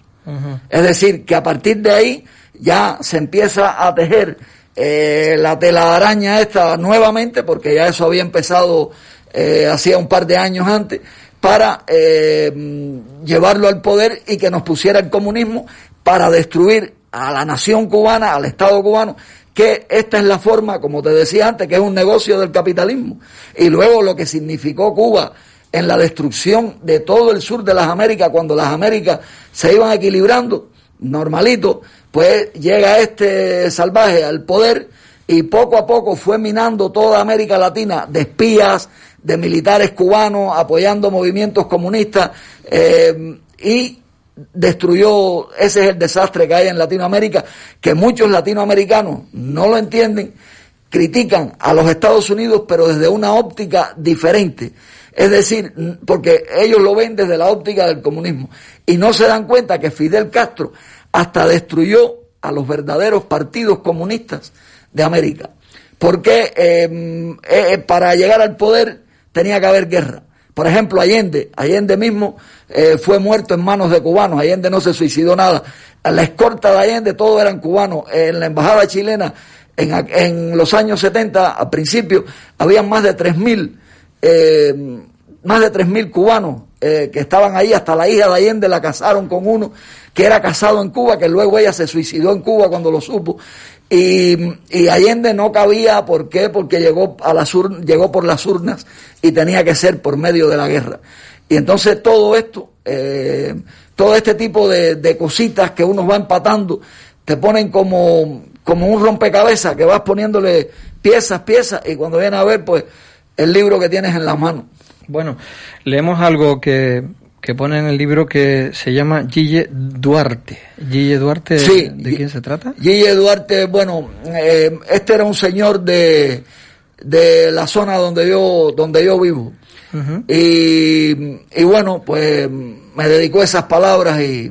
Es decir, que a partir de ahí ya se empieza a tejer eh, la telaraña esta nuevamente, porque ya eso había empezado eh, hacía un par de años antes, para eh, mm, llevarlo al poder y que nos pusiera el comunismo para destruir a la nación cubana, al Estado cubano, que esta es la forma, como te decía antes, que es un negocio del capitalismo. Y luego lo que significó Cuba en la destrucción de todo el sur de las Américas, cuando las Américas se iban equilibrando, normalito, pues llega este salvaje al poder y poco a poco fue minando toda América Latina de espías, de militares cubanos apoyando movimientos comunistas eh, y destruyó, ese es el desastre que hay en Latinoamérica, que muchos latinoamericanos no lo entienden, critican a los Estados Unidos, pero desde una óptica diferente. Es decir, porque ellos lo ven desde la óptica del comunismo y no se dan cuenta que Fidel Castro hasta destruyó a los verdaderos partidos comunistas de América. Porque eh, eh, para llegar al poder tenía que haber guerra. Por ejemplo, Allende, Allende mismo eh, fue muerto en manos de cubanos, Allende no se suicidó nada. La escorta de Allende todos eran cubanos. En la embajada chilena, en, los años 70, al principio, habían más de 3.000 eh, más de 3.000 cubanos eh, que estaban ahí, hasta la hija de Allende la casaron con uno que era casado en Cuba, que luego ella se suicidó en Cuba cuando lo supo. Y, Allende no cabía, ¿por qué? Porque llegó, a las ur- llegó por las urnas y tenía que ser por medio de la guerra. Y entonces todo esto, eh, todo este tipo de, de cositas que uno va empatando, te ponen como, como un rompecabezas que vas poniéndole piezas, piezas, y cuando viene a ver, pues, el libro que tienes en la mano. Bueno, leemos algo que, que pone en el libro que se llama Gille Duarte. Gille Duarte, Sí. ¿de quién se trata? Gille Duarte, bueno, eh, este era un señor de, de la zona donde yo, donde yo vivo. Y, y bueno, pues me dedicó esas palabras y,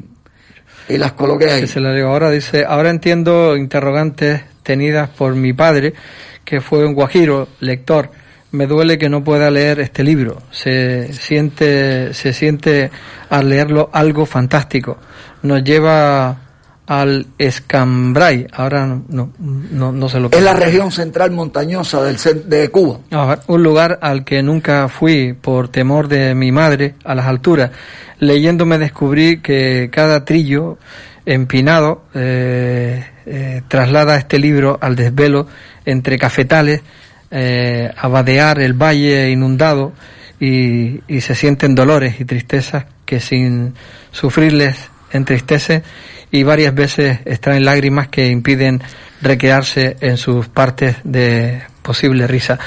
y las coloqué ahí. Que se la digo ahora, dice, ahora entiendo interrogantes tenidas por mi padre, que fue un guajiro, lector. Me duele que no pueda leer este libro. Se siente, se siente al leerlo algo fantástico. Nos lleva al Escambray. Ahora no, no, no, sé lo que Es la región central montañosa del, de Cuba. un lugar al que nunca fui por temor de mi madre a las alturas. Leyéndome descubrí que cada trillo empinado eh, eh, traslada este libro al desvelo entre cafetales, eh, a el valle inundado y, y se sienten dolores y tristezas que sin sufrirles entristece y varias veces extraen lágrimas que impiden recrearse en sus partes de posible risa.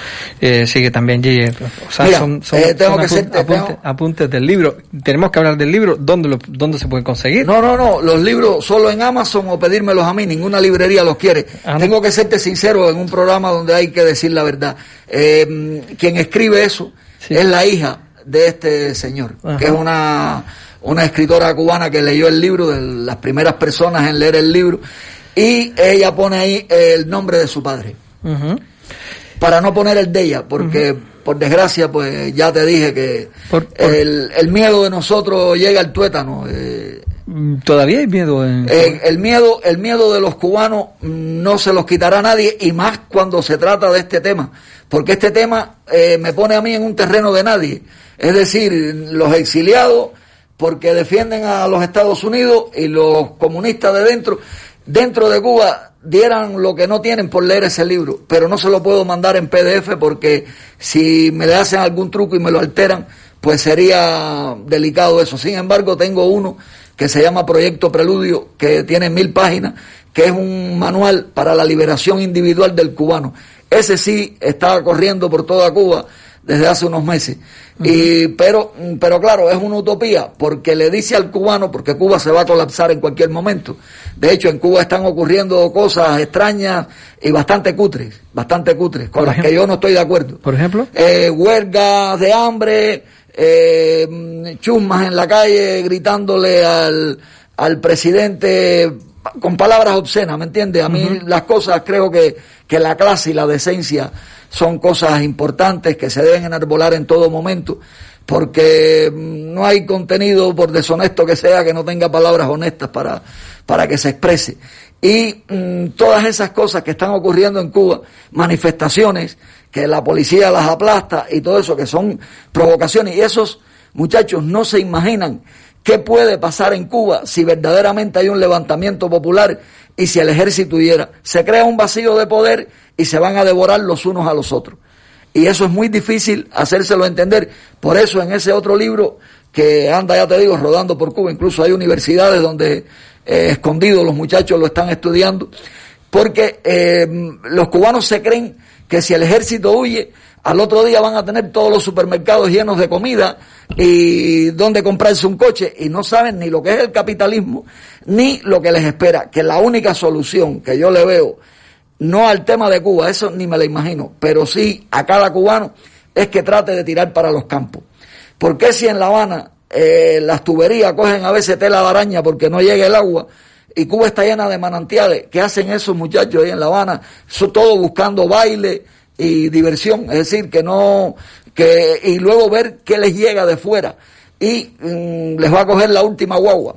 Eh, sigue también Gille. O sea, Mira, son, son- eh, tengo son que apun- apuntes, tengo- apuntes del libro. Tenemos que hablar del libro. ¿Dónde, lo, dónde se puede conseguir? No, no, no, los libros solo en Amazon o pedírmelos a mí, ninguna librería los quiere. Ah, ¿no? Tengo que serte sincero en un programa donde hay que decir la verdad. Eh, quien escribe eso Sí. es la hija de este señor, Ajá. que es una, una escritora cubana que leyó el libro, de las primeras personas en leer el libro, y ella pone ahí el nombre de su padre. Para no poner el de ella, porque por desgracia, pues ya te dije que El, el, miedo de nosotros llega al tuétano. Eh, mm, Todavía hay miedo. En... Eh, el miedo, el miedo de los cubanos no se los quitará nadie y más cuando se trata de este tema, porque este tema eh, me pone a mí en un terreno de nadie. Es decir, los exiliados porque defienden a los Estados Unidos y los comunistas de dentro, dentro de Cuba dieran lo que no tienen por leer ese libro, pero no se lo puedo mandar en PDF porque si me le hacen algún truco y me lo alteran, pues sería delicado eso. Sin embargo, tengo uno que se llama Proyecto Preludio, que tiene mil páginas, que es un manual para la liberación individual del cubano. Ese sí está corriendo por toda Cuba desde hace unos meses. y, pero, pero claro, es una utopía porque le dice al cubano, porque Cuba se va a colapsar en cualquier momento. De hecho, en Cuba están ocurriendo cosas extrañas y bastante cutres, bastante cutres, con las que yo no estoy de acuerdo. Por ejemplo, eh, huelgas de hambre, eh, chusmas en la calle gritándole al, al presidente con palabras obscenas, ¿me entiendes? A mí las cosas creo que, que la clase y la decencia son cosas importantes que se deben enarbolar en todo momento, porque no hay contenido, por deshonesto que sea, que no tenga palabras honestas para, para que se exprese. Y mm, todas esas cosas que están ocurriendo en Cuba, manifestaciones, que la policía las aplasta y todo eso, que son provocaciones, y esos muchachos no se imaginan qué puede pasar en Cuba si verdaderamente hay un levantamiento popular y si el ejército hubiera. Se crea un vacío de poder y se van a devorar los unos a los otros. Y eso es muy difícil hacérselo entender. Por eso en ese otro libro que anda, ya te digo, rodando por Cuba, incluso hay universidades donde eh, escondidos los muchachos lo están estudiando, porque eh, los cubanos se creen que si el ejército huye, al otro día van a tener todos los supermercados llenos de comida y donde comprarse un coche y no saben ni lo que es el capitalismo ni lo que les espera, que la única solución que yo le veo no al tema de Cuba, eso ni me lo imagino, pero sí a cada cubano es que trate de tirar para los campos. porque si en La Habana eh, las tuberías cogen a veces tela de araña porque no llega el agua? Y Cuba está llena de manantiales. ¿Qué hacen esos muchachos ahí en La Habana? Eso todo buscando baile y diversión. Es decir, que no, que, y luego ver qué les llega de fuera. Y mm, les va a coger la última guagua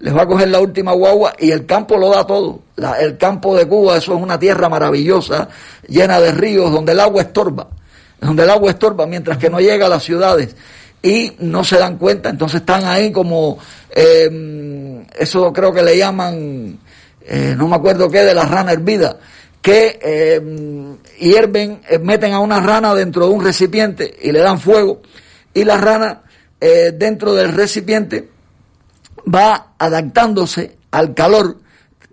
les va a coger la última guagua y el campo lo da todo. el campo de Cuba, eso es una tierra maravillosa, llena de ríos, donde el agua estorba, donde el agua estorba, mientras que no llega a las ciudades y no se dan cuenta, entonces están ahí como, em, eso creo que le llaman, eh, no me acuerdo qué, de la rana hervida, que em, hierven, eh, meten a una rana dentro de un recipiente y le dan fuego y la rana eh, dentro del recipiente va adaptándose al calor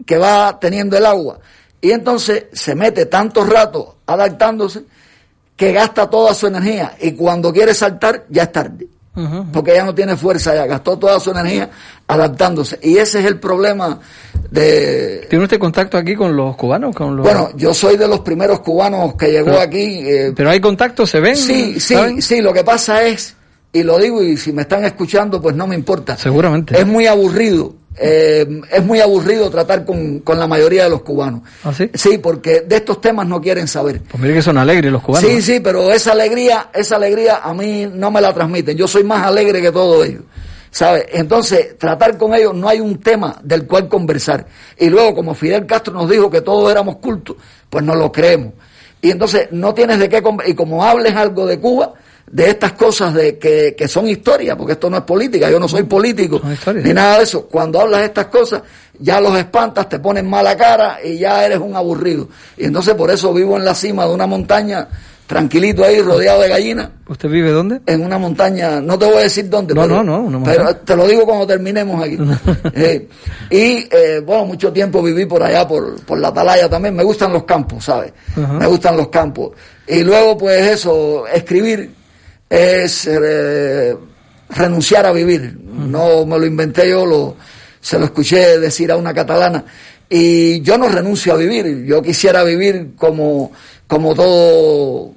que va teniendo el agua. Y entonces se mete tanto rato adaptándose que gasta toda su energía y cuando quiere saltar ya es tarde. Porque ya no tiene fuerza, ya gastó toda su energía adaptándose. Y ese es el problema de... ¿Tiene usted contacto aquí con los cubanos? Con los... Bueno, yo soy de los primeros cubanos que llegó aquí. Eh, ¿Pero hay contacto? ¿Se ven? Sí, sí, sí. Lo que pasa es y lo digo y si me están escuchando pues no me importa. Seguramente. Es muy aburrido, eh, es muy aburrido tratar con, con, la mayoría de los cubanos. ¿Ah, sí? Sí, porque de estos temas no quieren saber. Pues mire que son alegres los cubanos. Sí, sí, pero esa alegría, esa alegría a mí no me la transmiten. Yo soy más alegre que todos ellos. ¿Sabe? Entonces, tratar con ellos no hay un tema del cual conversar. Y luego, como Fidel Castro nos dijo que todos éramos cultos, pues no lo creemos. Y entonces no tienes de qué... Y como hables algo de Cuba, de estas cosas de que, que son historia, porque esto no es política, yo no soy político, ni nada de eso. Cuando hablas de estas cosas, ya los espantas, te ponen mala cara y ya eres un aburrido. Y entonces por eso vivo en la cima de una montaña, tranquilito ahí, rodeado de gallinas. ¿Usted vive dónde? En una montaña, no te voy a decir dónde, no, pero, no, no, pero te lo digo cuando terminemos aquí. eh, y eh, bueno, mucho tiempo viví por allá, por, por la atalaya también. Me gustan los campos, ¿sabes? Me gustan los campos. Y luego, pues eso, escribir es eh, renunciar a vivir. No me lo inventé yo, lo, se lo escuché decir a una catalana. Y yo no renuncio a vivir, yo quisiera vivir como, como todo,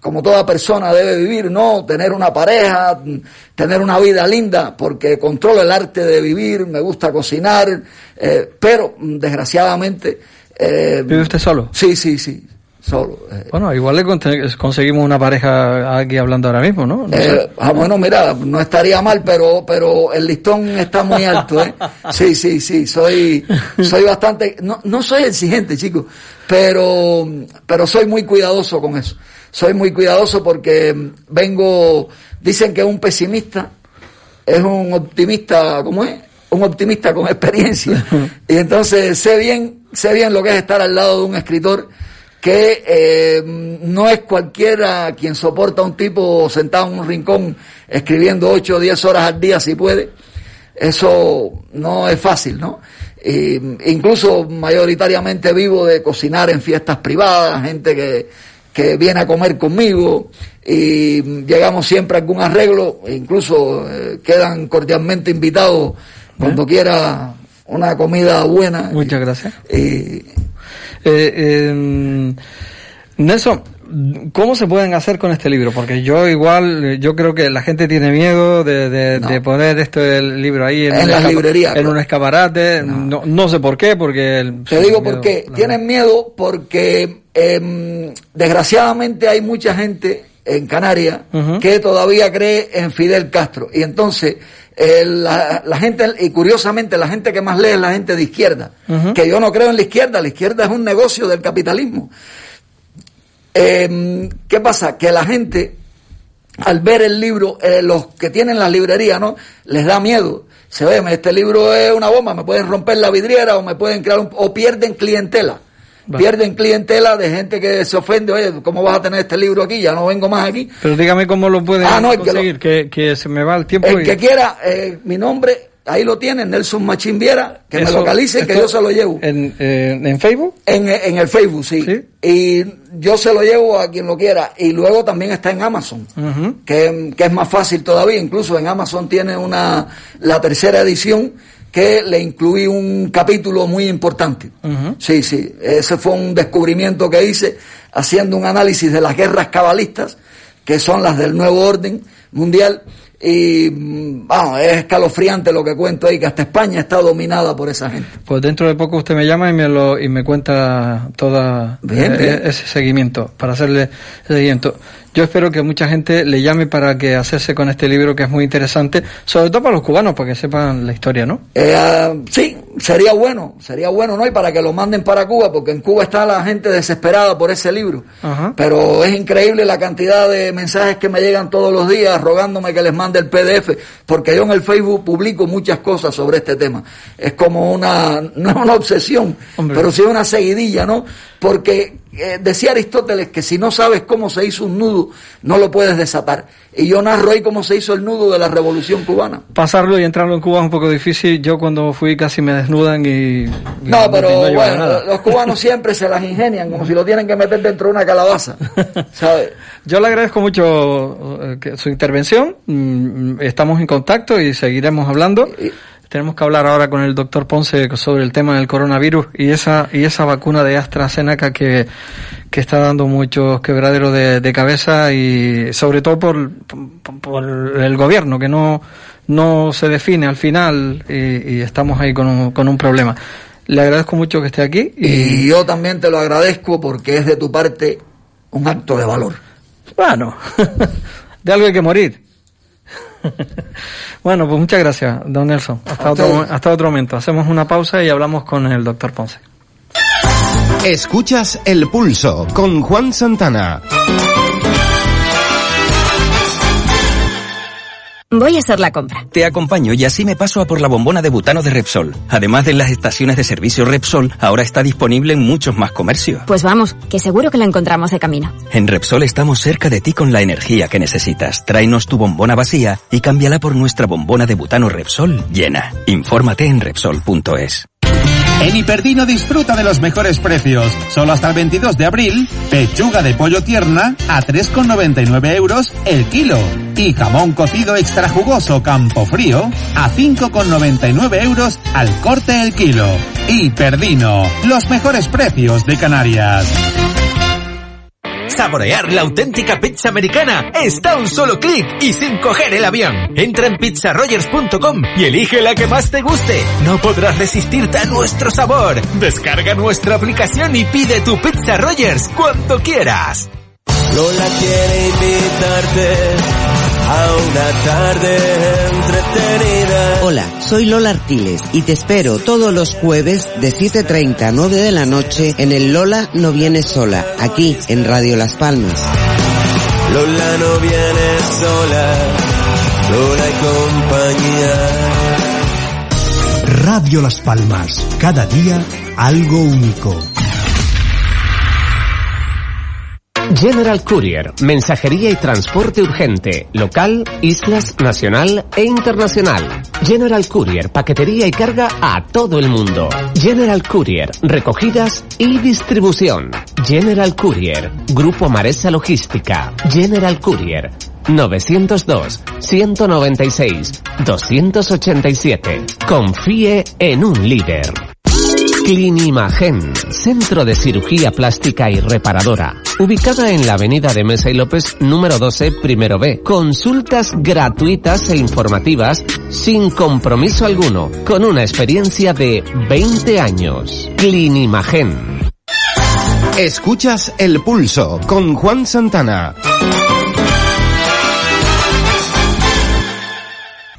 como toda persona debe vivir, ¿no? Tener una pareja, tener una vida linda, porque controlo el arte de vivir, me gusta cocinar, eh, pero desgraciadamente... Eh, ¿Vive usted solo? Sí, sí, sí. Solo. Eh. Bueno, igual le conseguimos una pareja aquí hablando ahora mismo, ¿no? eh, ah, bueno, mira, no estaría mal, pero pero el listón está muy alto, ¿eh? Sí, sí, sí, soy soy bastante no, no soy exigente, chicos, pero pero soy muy cuidadoso con eso. Soy muy cuidadoso porque vengo dicen que un pesimista es un optimista, ¿cómo es? Un optimista con experiencia. y entonces sé bien, sé bien lo que es estar al lado de un escritor que eh, no es cualquiera quien soporta a un tipo sentado en un rincón escribiendo 8 o 10 horas al día si puede. Eso no es fácil, ¿no? incluso mayoritariamente vivo de cocinar en fiestas privadas, gente que, que viene a comer conmigo y llegamos siempre a algún arreglo, e incluso eh, quedan cordialmente invitados cuando quiera una comida buena. Muchas gracias. Y, eh, em, Nelson, ¿cómo se pueden hacer con este libro? Porque yo igual, yo creo que la gente tiene miedo de, poner esto del libro ahí en, las librerías. En un escaparate. No. no. sé por qué, porque... Te digo por qué. Tienen miedo porque em, desgraciadamente hay mucha gente en Canarias que todavía cree en Fidel Castro. Y entonces la, gente, y curiosamente la gente que más lee es la gente de izquierda, que yo no creo en la izquierda, la izquierda es un negocio del capitalismo. Em, ¿Qué pasa? Que la gente, al ver el libro, eh, los que tienen la librería, ¿no? Les da miedo. Se ve, este libro es una bomba, me pueden romper la vidriera o me pueden crear un, o pierden clientela. Pierden clientela de gente que se ofende, oye, ¿cómo vas a tener este libro aquí? Ya no vengo más aquí. Pero dígame cómo lo pueden ah, conseguir, que, que, se me va el tiempo. El que quiera, eh, mi nombre, ahí lo tiene, Nelson Machín Viera, que me localice, que yo se lo llevo. ¿En, eh, ¿en Facebook? En, en, el Facebook, sí. Y yo se lo llevo a quien lo quiera. Y luego también está en Amazon, que, que es más fácil todavía. Incluso en Amazon tiene una, la tercera edición que le incluí un capítulo muy importante. Sí, sí, ese fue un descubrimiento que hice haciendo un análisis de las guerras cabalistas, que son las del nuevo orden mundial, y vamos, es escalofriante lo que cuento ahí, que hasta España está dominada por esa gente. Pues dentro de poco usted me llama y me lo y me cuenta todo eh, ese seguimiento, para hacerle seguimiento. Yo espero que mucha gente le llame para que hacerse con este libro que es muy interesante, sobre todo para los cubanos, para que sepan la historia, ¿no? Eh, ah, sí, sería bueno, sería bueno, ¿no? Y para que lo manden para Cuba, porque en Cuba está la gente desesperada por ese libro. Pero es increíble la cantidad de mensajes que me llegan todos los días rogándome que les mande el PDF, porque yo en el Facebook publico muchas cosas sobre este tema. Es como una, no es una obsesión, pero sí una seguidilla, ¿no? Porque eh, decía Aristóteles que si no sabes cómo se hizo un nudo, no lo puedes desatar. Y yo narro ahí cómo se hizo el nudo de la revolución cubana. Pasarlo y entrarlo en Cuba es un poco difícil. Yo cuando fui casi me desnudan y... no, pero bueno, los cubanos siempre se las ingenian, como si lo tienen que meter dentro de una calabaza. ¿sabes? Yo le agradezco mucho eh, su intervención. Mm, estamos en contacto y seguiremos hablando tenemos que hablar ahora con el doctor Ponce sobre el tema del coronavirus y esa y esa vacuna de AstraZeneca que, que está dando muchos quebraderos de, cabeza y sobre todo por, por, el gobierno que no no se define al final y, estamos ahí con un, con un problema. Le agradezco mucho que esté aquí. Y... y yo también te lo agradezco porque es de tu parte un acto de valor. Bueno, de algo hay que morir. bueno, pues muchas gracias, don Nelson. Hasta otro, hasta otro momento. Hacemos una pausa y hablamos con el doctor Ponce. Escuchas El Pulso con Juan Santana. Voy a hacer la compra. Te acompaño y así me paso a por la bombona de butano de Repsol. Además de las estaciones de servicio Repsol, ahora está disponible en muchos más comercios. Pues vamos, que seguro que la encontramos de camino. En Repsol estamos cerca de ti con la energía que necesitas. Tráenos tu bombona vacía y cámbiala por nuestra bombona de butano Repsol llena. Infórmate en Repsol.es. En Hiperdino disfruta de los mejores precios. Solo hasta el 22 de abril, pechuga de pollo tierna a 3,99 euros el kilo. Y jamón cocido extra jugoso campo frío a 5,99 euros al corte el kilo. Hiperdino, los mejores precios de Canarias. Saborear la auténtica pizza americana está a un solo clic y sin coger el avión. Entra en pizzarogers.com y elige la que más te guste. No podrás resistirte a nuestro sabor. Descarga nuestra aplicación y pide tu Pizza Rogers cuando quieras. Lola quiere invitarte a una tarde entretenida. Hola, soy Lola Artiles y te espero todos los jueves de 7.30 a 9 de la noche en el Lola no viene sola, aquí en Radio Las Palmas. Lola no viene sola, Lola y compañía. Radio Las Palmas, cada día algo único. General Courier, mensajería y transporte urgente, local, islas, nacional e internacional. General Courier, paquetería y carga a todo el mundo. General Courier, recogidas y distribución. General Courier, Grupo Maresa Logística. General Courier, 902 196 287. Confíe en un líder. Clinimagen, centro de cirugía plástica y reparadora, ubicada en la avenida de Mesa y López número 12, primero B. Consultas gratuitas e informativas sin compromiso alguno, con una experiencia de 20 años. Clinimagen. Escuchas El Pulso con Juan Santana.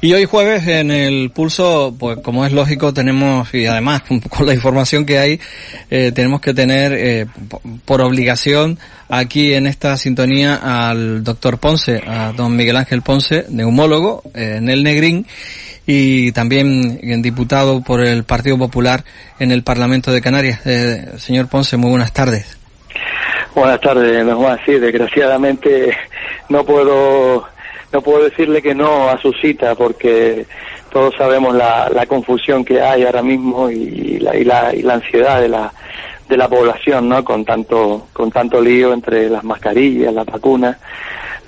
Y hoy jueves en el pulso, pues como es lógico, tenemos, y además con la información que hay, eh, tenemos que tener eh, por obligación aquí en esta sintonía al doctor Ponce, a don Miguel Ángel Ponce, neumólogo eh, en el Negrín y también diputado por el Partido Popular en el Parlamento de Canarias. señor Ponce, muy buenas tardes. Buenas tardes, don Juan. Sí, desgraciadamente no puedo no puedo decirle que no a su cita porque todos sabemos la, la confusión que hay ahora mismo y la, y la, y la ansiedad de la, de la población, ¿no? Con tanto, con tanto lío entre las mascarillas, las vacunas.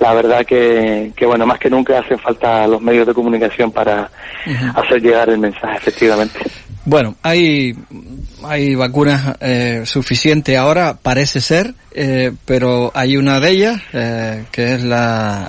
La verdad que, que bueno, más que nunca hacen falta los medios de comunicación para hacer llegar el mensaje, efectivamente. Bueno, hay, hay vacunas eh, suficientes ahora, parece ser, eh, pero hay una de ellas, eh, que es la,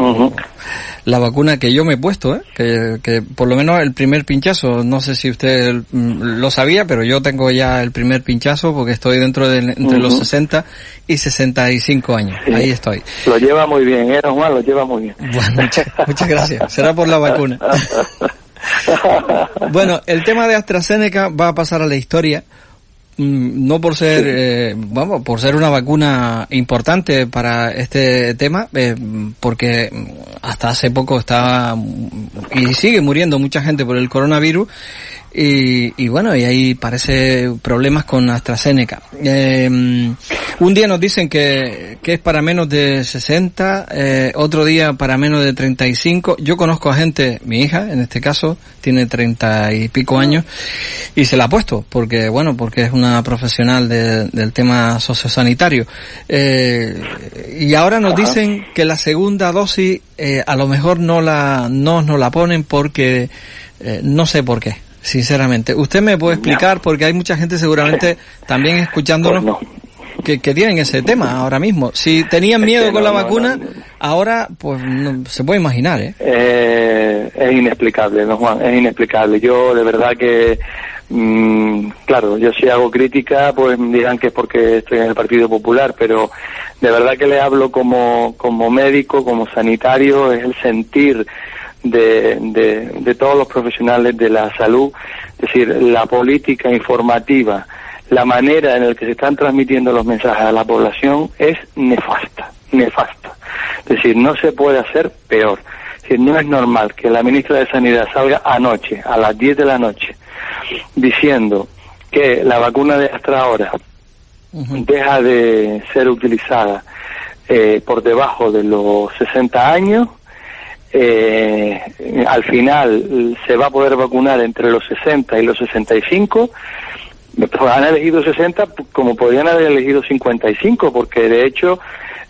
la vacuna que yo me he puesto, ¿eh? que, que por lo menos el primer pinchazo, no sé si usted mm, lo sabía, pero yo tengo ya el primer pinchazo porque estoy dentro de entre los 60 y 65 años. Ahí estoy. Lo lleva muy bien, ¿eh, Juan? Lo lleva muy bien. Bueno, muchas, muchas gracias. Será por la vacuna. bueno, el tema de AstraZeneca va a pasar a la historia. Mm, no por ser eh, vamos por ser una vacuna importante para este tema eh, porque hasta hace poco estaba y sigue muriendo mucha gente por el coronavirus y, y, bueno, y ahí parece problemas con AstraZeneca. Eh, un día nos dicen que, que es para menos de 60, eh, otro día para menos de 35. Yo conozco a gente, mi hija en este caso, tiene 30 y pico años, y se la ha puesto, porque bueno, porque es una profesional del tema sociosanitario. Eh, y ahora nos dicen que la segunda dosis eh, a lo mejor no la, no nos la ponen porque eh, no sé por qué sinceramente. ¿Usted me puede explicar? Porque hay mucha gente seguramente también escuchándonos que, que, tienen ese tema ahora mismo. Si tenían miedo con la vacuna, ahora pues no, se puede imaginar, ¿eh? ¿eh? Es inexplicable, ¿no, Juan? Es inexplicable. Yo de verdad que, mmm, claro, yo si hago crítica, pues dirán que es porque estoy en el Partido Popular, pero de verdad que le hablo como, como médico, como sanitario, es el sentir de, de, de todos los profesionales de la salud, es decir, la política informativa, la manera en la que se están transmitiendo los mensajes a la población es nefasta, nefasta. Es decir, no se puede hacer peor. Es decir, no es normal que la ministra de Sanidad salga anoche, a las 10 de la noche, diciendo que la vacuna de Astra ahora deja de ser utilizada eh, por debajo de los 60 años eh, al final se va a poder vacunar entre los 60 y los 65, pues han elegido 60 como podrían haber elegido 55, porque de hecho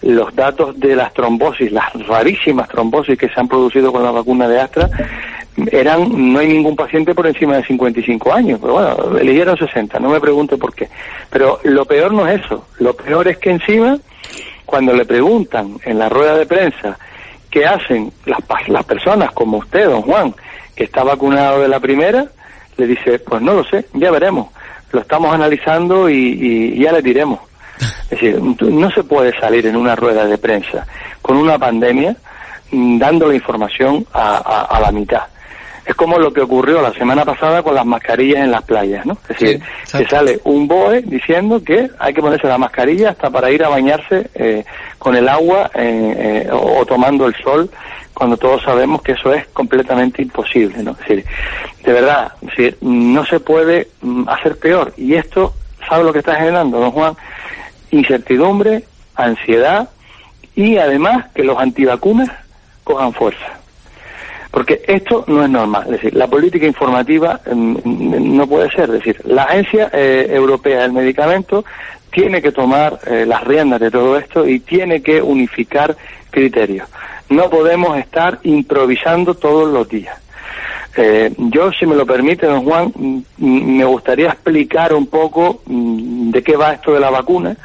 los datos de las trombosis, las rarísimas trombosis que se han producido con la vacuna de Astra, eran, no hay ningún paciente por encima de 55 años, pero bueno, eligieron 60, no me pregunte por qué. Pero lo peor no es eso, lo peor es que encima cuando le preguntan en la rueda de prensa qué hacen las, las personas como usted, don Juan, que está vacunado de la primera, le dice, pues no lo sé, ya veremos, lo estamos analizando y, y ya le diremos. Es decir, no se puede salir en una rueda de prensa con una pandemia mm, dando la información a, a, la mitad. Es como lo que ocurrió la semana pasada con las mascarillas en las playas, ¿no? Es decir, que sale un BOE diciendo que hay que ponerse la mascarilla hasta para ir a bañarse eh, con el agua eh, eh, o, tomando el sol, cuando todos sabemos que eso es completamente imposible, ¿no? Es decir, de verdad, es decir, no se puede mm, hacer peor. Y esto, ¿sabe lo que está generando, don Juan? Incertidumbre, ansiedad y además que los antivacunas cojan fuerza. Porque esto no es normal. Es decir, la política informativa mm, mm, no puede ser. Es decir, la Agencia eh, Europea del Medicamento tiene que tomar eh, las riendas de todo esto y tiene que unificar criterios. No podemos estar improvisando todos los días. Eh, yo, si me lo permite, don Juan, mm, me gustaría explicar un poco de qué va esto de la vacuna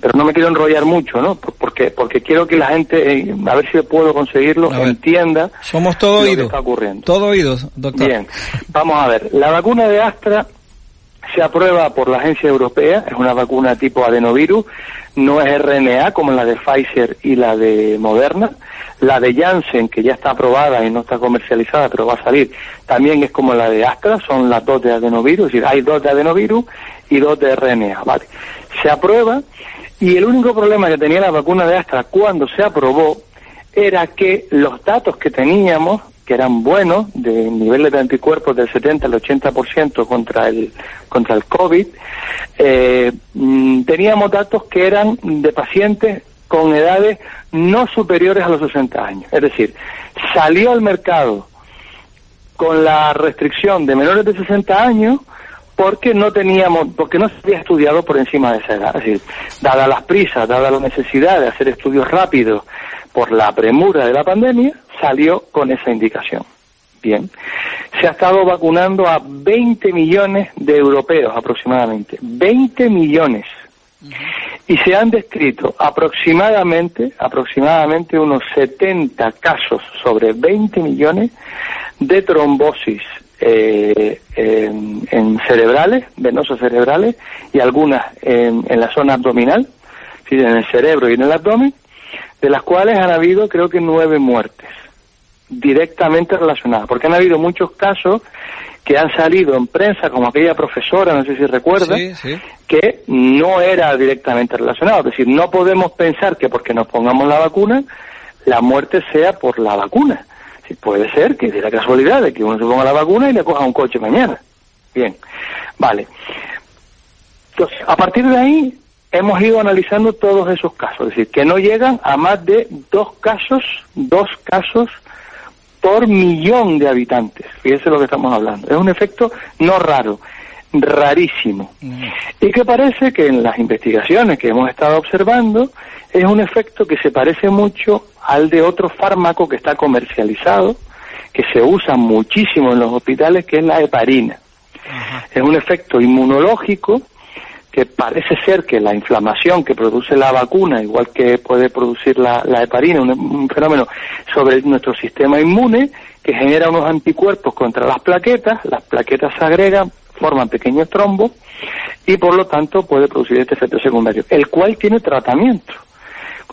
pero no me quiero enrollar mucho, ¿no? Porque porque quiero que la gente, eh, a ver si puedo conseguirlo, entienda. Somos todo oídos. está ocurriendo. Todo oídos, doctor. Bien, vamos a ver. La vacuna de Astra se aprueba por la agencia europea, es una vacuna tipo adenovirus, no es RNA como la de Pfizer y la de Moderna. La de Janssen, que ya está aprobada y no está comercializada, pero va a salir, también es como la de Astra, son las dos de adenovirus, es decir, hay dos de adenovirus y dos de RNA, ¿vale? Se aprueba y el único problema que tenía la vacuna de Astra cuando se aprobó era que los datos que teníamos, que eran buenos, de niveles de anticuerpos del 70 al 80% contra el, contra el COVID, eh, mm, teníamos datos que eran de pacientes con edades no superiores a los 60 años. Es decir, salió al mercado con la restricción de menores de 60 años porque no teníamos, porque no se había estudiado por encima de esa edad. Es decir, dadas las prisas, dada la necesidad de hacer estudios rápidos por la premura de la pandemia, salió con esa indicación. Bien, se ha estado vacunando a 20 millones de europeos aproximadamente, 20 millones. Y se han descrito aproximadamente, aproximadamente unos 70 casos sobre 20 millones de trombosis eh, en, cerebrales, venosos cerebrales, y algunas en, la zona abdominal, en el cerebro y en el abdomen, de las cuales han habido creo que nueve muertes directamente relacionadas, porque han habido muchos casos que han salido en prensa, como aquella profesora, no sé si recuerda, que no era directamente relacionado. Es decir, no podemos pensar que porque nos pongamos la vacuna, la muerte sea por la vacuna puede ser que de la casualidad de que uno se ponga la vacuna y le coja un coche mañana. Bien, vale. Entonces, a partir de ahí hemos ido analizando todos esos casos, es decir, que no llegan a más de dos casos, dos casos por millón de habitantes. Fíjese lo que estamos hablando. Es un efecto no raro, rarísimo. Y que parece que en las investigaciones que hemos estado observando es un efecto que se parece mucho al de otro fármaco que está comercializado, que se usa muchísimo en los hospitales, que es la heparina. Es un efecto inmunológico que parece ser que la inflamación que produce la vacuna, igual que puede producir la, heparina, un, fenómeno sobre nuestro sistema inmune, que genera unos anticuerpos contra las plaquetas, las plaquetas se agregan, forman pequeños trombos y por lo tanto puede producir este efecto secundario, el cual tiene tratamiento.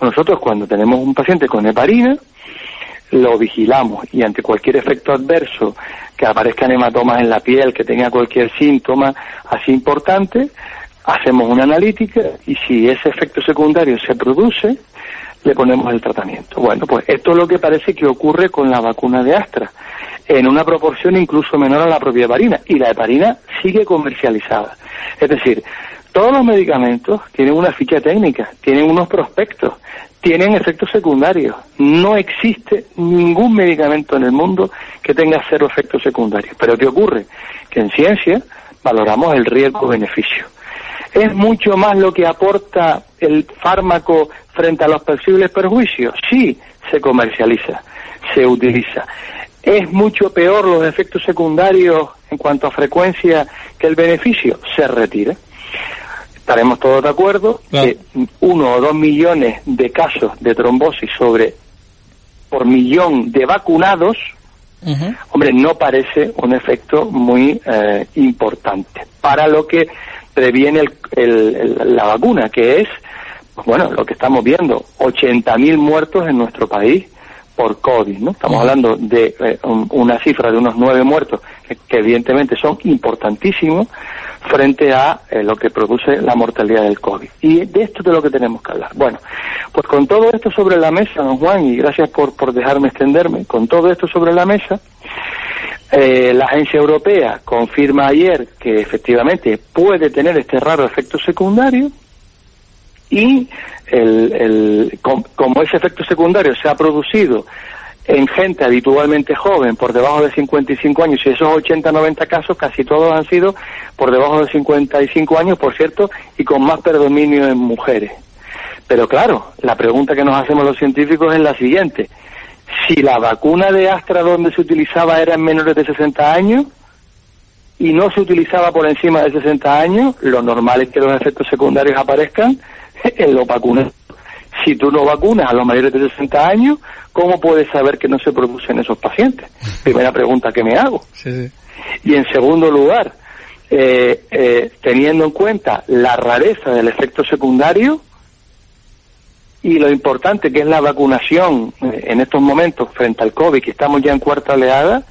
Nosotros cuando tenemos un paciente con heparina, lo vigilamos y ante cualquier efecto adverso, que aparezcan hematomas en la piel, que tenga cualquier síntoma así importante, hacemos una analítica y si ese efecto secundario se produce, le ponemos el tratamiento. Bueno, pues esto es lo que parece que ocurre con la vacuna de Astra, en una proporción incluso menor a la propia heparina, y la heparina sigue comercializada. Es decir, todos los medicamentos tienen una ficha técnica, tienen unos prospectos, tienen efectos secundarios. No existe ningún medicamento en el mundo que tenga cero efectos secundarios. Pero ¿qué ocurre? Que en ciencia valoramos el riesgo-beneficio. ¿Es mucho más lo que aporta el fármaco frente a los posibles perjuicios? Sí, se comercializa, se utiliza. ¿Es mucho peor los efectos secundarios en cuanto a frecuencia que el beneficio? Se retira. Estaremos todos de acuerdo que uno o dos millones de casos de trombosis sobre por millón de vacunados, hombre, no parece un efecto muy eh, importante para lo que previene el, el- la vacuna, que es, pues bueno, lo que estamos viendo, 80.000 muertos en nuestro país por COVID, ¿no? Estamos hablando de eh, un- una cifra de unos nueve muertos, que, evidentemente son importantísimos, frente a eh, lo que produce la mortalidad del COVID. Y de esto es de lo que tenemos que hablar. Bueno, pues con todo esto sobre la mesa, don Juan, y gracias por, por dejarme extenderme, con todo esto sobre la mesa, eh, la agencia europea confirma ayer que efectivamente puede tener este raro efecto secundario y el, el- com- como ese efecto secundario se ha producido en gente habitualmente joven, por debajo de 55 años, y esos 80-90 casos casi todos han sido por debajo de 55 años, por cierto, y con más predominio en mujeres. Pero claro, la pregunta que nos hacemos los científicos es la siguiente. Si la vacuna de Astra donde se utilizaba era en menores de 60 años y no se utilizaba por encima de 60 años, lo normal es que los efectos secundarios aparezcan en los vacunados. Si tú no vacunas a los mayores de 60 años, ¿cómo puedes saber que no se producen esos pacientes? Primera pregunta que me hago. Y en segundo lugar, eh, eh, teniendo en cuenta la rareza del efecto secundario y lo importante que es la vacunación eh, en estos momentos frente al COVID, que estamos ya en cuarta oleada,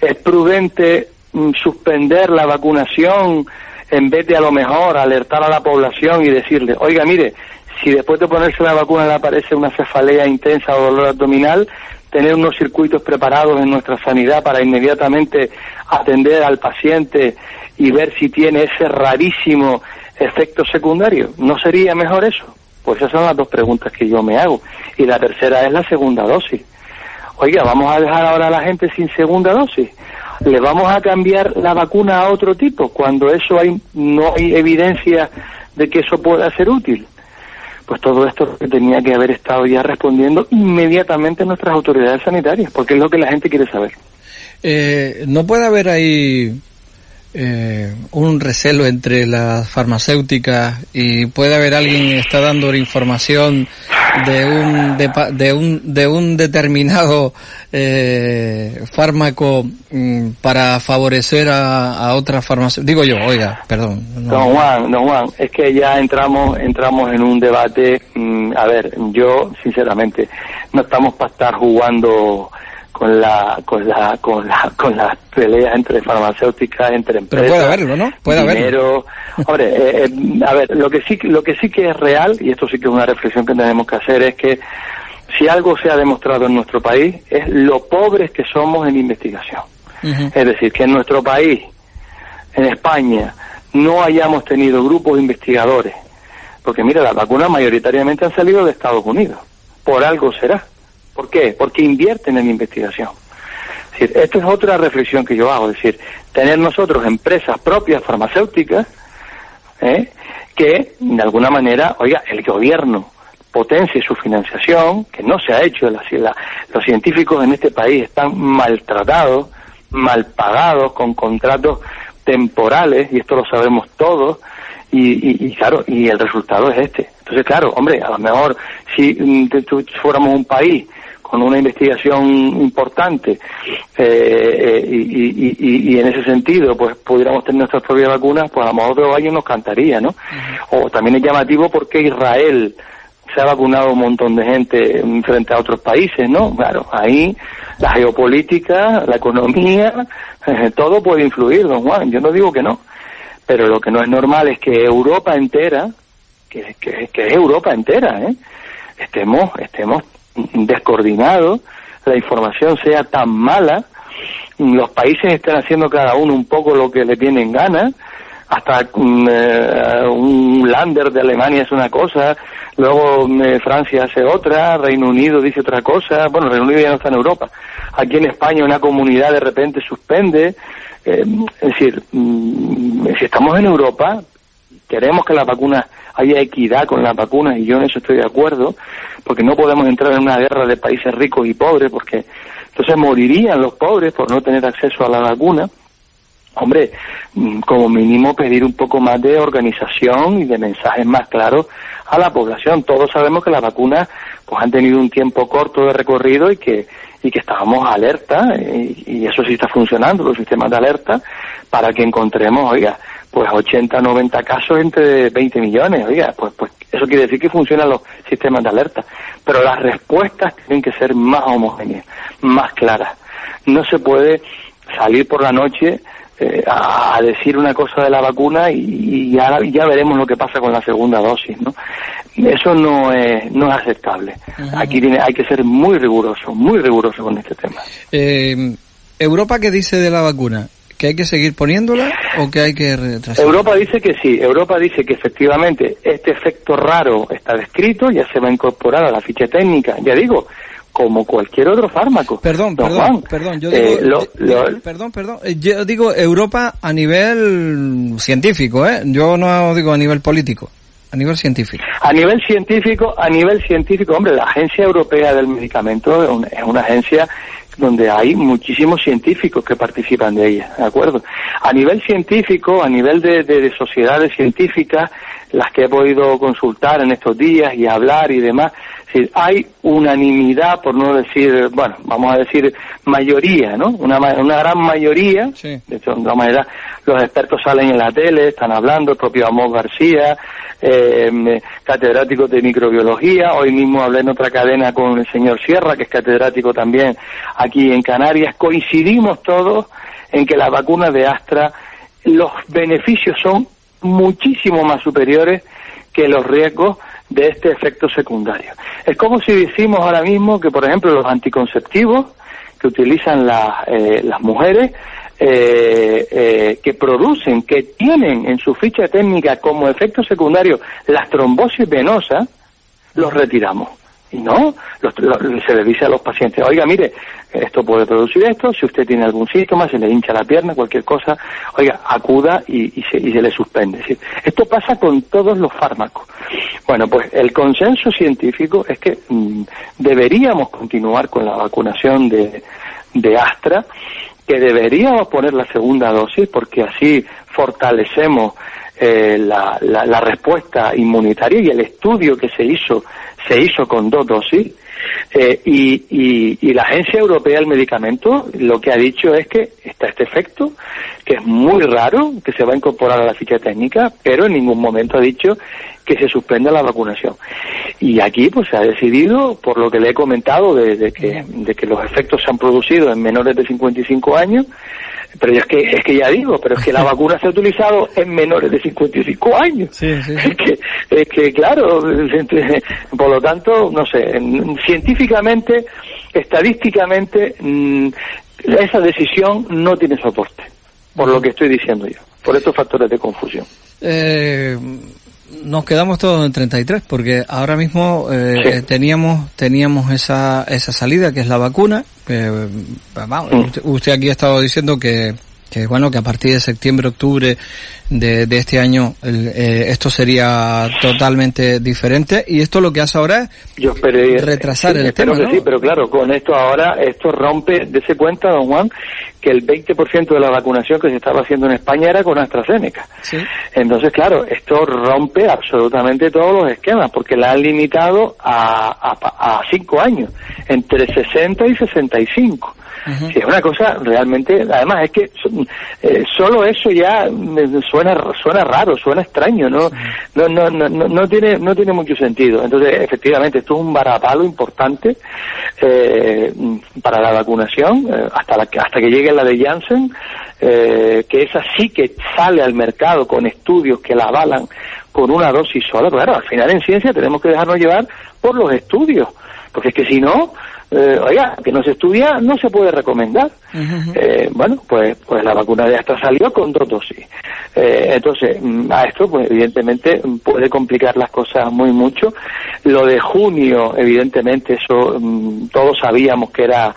es prudente mm, suspender la vacunación en vez de a lo mejor alertar a la población y decirle, oiga, mire, si después de ponerse la vacuna le aparece una cefalea intensa o dolor abdominal, tener unos circuitos preparados en nuestra sanidad para inmediatamente atender al paciente y ver si tiene ese rarísimo efecto secundario. ¿No sería mejor eso? Pues esas son las dos preguntas que yo me hago. Y la tercera es la segunda dosis. Oiga, vamos a dejar ahora a la gente sin segunda dosis. ¿Le vamos a cambiar la vacuna a otro tipo cuando eso hay, no hay evidencia de que eso pueda ser útil? Pues todo esto tenía que haber estado ya respondiendo inmediatamente nuestras autoridades sanitarias, porque es lo que la gente quiere saber. Eh, ¿No puede haber ahí eh, un recelo entre las farmacéuticas y puede haber alguien que está dando información de un de, de un de un determinado eh, fármaco mm, para favorecer a, a otras farmacéuticas? Digo yo, oiga, perdón. Don Juan, don Juan, es que ya entramos entramos en un debate. mm, a ver, yo sinceramente no estamos para estar jugando con la con la con la con las peleas entre farmacéuticas, entre Pero empresas. puede haberlo, ¿no? Puede haberlo. dinero. Hombre, eh, eh, a ver, lo que sí lo que sí que es real y esto sí que es una reflexión que tenemos que hacer es que si algo se ha demostrado en nuestro país es lo pobres que somos en investigación. Es decir, que en nuestro país, en España, no hayamos tenido grupos investigadores. Porque mira, las vacunas mayoritariamente han salido de Estados Unidos. Por algo será. ¿Por qué? Porque invierten en investigación. Es decir, esta es otra reflexión que yo hago. Es decir, tener nosotros empresas propias farmacéuticas ¿eh? que, de alguna manera, oiga, el gobierno potencie su financiación, que no se ha hecho. La- los científicos en este país están maltratados, mal pagados, con contratos temporales, y esto lo sabemos todos, y, y- y claro, y el resultado es este. Entonces, claro, hombre, a lo mejor si mm, te- tu- fuéramos un país con una investigación importante eh, eh, y, y- y- y en ese sentido pues pudiéramos tener nuestras propias vacunas, pues a lo mejor otro año nos cantaría, ¿no? O también es llamativo porque Israel se ha vacunado un montón de gente mm, frente a otros países, ¿no? Claro, ahí la geopolítica, la economía, todo puede influir, don Juan, yo no digo que no, pero lo que no es normal es que Europa entera, que, que, que es Europa entera, ¿eh? estemos, estemos descoordinados, la información sea tan mala, los países estén haciendo cada uno un poco lo que le viene en gana, hasta mm, eh, un lander de Alemania es una cosa, luego mm, Francia hace otra, Reino Unido dice otra cosa, bueno, Reino Unido ya no está en Europa, aquí en España una comunidad de repente suspende, eh, es decir, mm, si estamos en Europa, queremos que las vacunas haya equidad con las vacunas y yo en eso estoy de acuerdo, porque no podemos entrar en una guerra de países ricos y pobres, porque entonces morirían los pobres por no tener acceso a la vacuna. hombre, mm, como mínimo pedir un poco más de organización y de mensajes más claros a la población. Todos sabemos que las vacunas pues han tenido un tiempo corto de recorrido y que y que estábamos alerta y, y eso sí está funcionando los sistemas de alerta para que encontremos, oiga, pues 80, 90 casos entre 20 millones, oiga, pues pues eso quiere decir que funcionan los sistemas de alerta, pero las respuestas tienen que ser más homogéneas, más claras. No se puede salir por la noche eh, a, decir una cosa de la vacuna y, y ya, ya veremos lo que pasa con la segunda dosis, ¿no? Eso no es, no es aceptable. Aquí tiene, hay que ser muy riguroso, muy riguroso con este tema. Eh, ¿Europa qué dice de la vacuna? ¿Que hay que seguir poniéndola o que hay que retrasar? Europa dice que sí, Europa dice que efectivamente este efecto raro está descrito, ya se va a incorporar a la ficha técnica, ya digo, como cualquier otro fármaco. Perdón, Don perdón, Juan, perdón, yo eh, digo, lo- lo- eh, perdón, perdón, eh, yo digo Europa a nivel científico, ¿eh? Yo no digo a nivel político, a nivel científico. A nivel científico, a nivel científico, hombre, la Agencia Europea del Medicamento es una, es una agencia donde hay muchísimos científicos que participan de ella, ¿de acuerdo? A nivel científico, a nivel de, de- de sociedades científicas, las que he podido consultar en estos días y hablar y demás, sí, hay unanimidad, por no decir, bueno, vamos a decir mayoría, ¿no? Una, una gran mayoría, de hecho, de todas maneras, los expertos salen en la tele, están hablando, el propio Amos García, eh, catedrático de microbiología, hoy mismo hablé en otra cadena con el señor Sierra, que es catedrático también aquí en Canarias, coincidimos todos en que la vacuna de Astra, los beneficios son muchísimo más superiores que los riesgos de este efecto secundario. Es como si decimos ahora mismo que, por ejemplo, los anticonceptivos que utilizan las, eh, las mujeres, eh, eh, que producen, que tienen en su ficha técnica como efecto secundario las trombosis venosas, los retiramos. Y no, los- lo- se le dice a los pacientes, oiga, mire, esto puede producir esto, si usted tiene algún síntoma, se le hincha la pierna, cualquier cosa, oiga, acuda y, y se, y se le suspende. Esto pasa con todos los fármacos. Bueno, pues el consenso científico es que mm, deberíamos continuar con la vacunación de, de Astra, que deberíamos poner la segunda dosis porque así fortalecemos eh, la, la- la respuesta inmunitaria y el estudio que se hizo se hizo con dos dosis eh, y, y- y la Agencia Europea del Medicamento lo que ha dicho es que está este efecto, que es muy raro, que se va a incorporar a la ficha técnica, pero en ningún momento ha dicho que se suspenda la vacunación. Y aquí pues se ha decidido, por lo que le he comentado, de, de que, de que los efectos se han producido en menores de 55 años, pero es que, es que ya digo, pero es que la vacuna se ha utilizado en menores de 55 años. Es, que, es que, claro, por lo tanto, no sé, científicamente, estadísticamente, mm, esa decisión no tiene soporte, por lo que estoy diciendo yo, por estos factores de confusión. Eh, nos quedamos todos en 33 porque ahora mismo eh, teníamos teníamos esa esa salida que es la vacuna eh, vamos, usted, usted aquí ha estado diciendo que que bueno que a partir de septiembre octubre de, de este año el, eh, esto sería totalmente diferente y esto lo que hace ahora es Yo esperé, retrasar sí, el espero tema que ¿no? sí, pero claro, con esto ahora, esto rompe, dése cuenta, don Juan, que el 20% de la vacunación que se estaba haciendo en España era con AstraZeneca. Entonces, claro, esto rompe absolutamente todos los esquemas, porque la han limitado a, a, a cinco años, entre 60 y 65. Sí, es una cosa realmente, además es que eh, solo eso ya mm, suena suena raro, suena extraño, no no, no no no no tiene no tiene mucho sentido. Entonces, efectivamente, esto es un varapalo importante eh, para la vacunación eh, hasta la hasta que llegue la de Janssen, eh, que esa sí que sale al mercado con estudios que la avalan con una dosis sola. Claro, al final en ciencia tenemos que dejarnos llevar por los estudios, porque es que si no eh, oiga, que no se estudia, no se puede recomendar. Eh, bueno, pues, pues la vacuna de Astra salió con dos dosis. Eh, entonces, mm, a esto, pues evidentemente mm, puede complicar las cosas muy mucho. Lo de junio, evidentemente, eso mm, todos sabíamos que era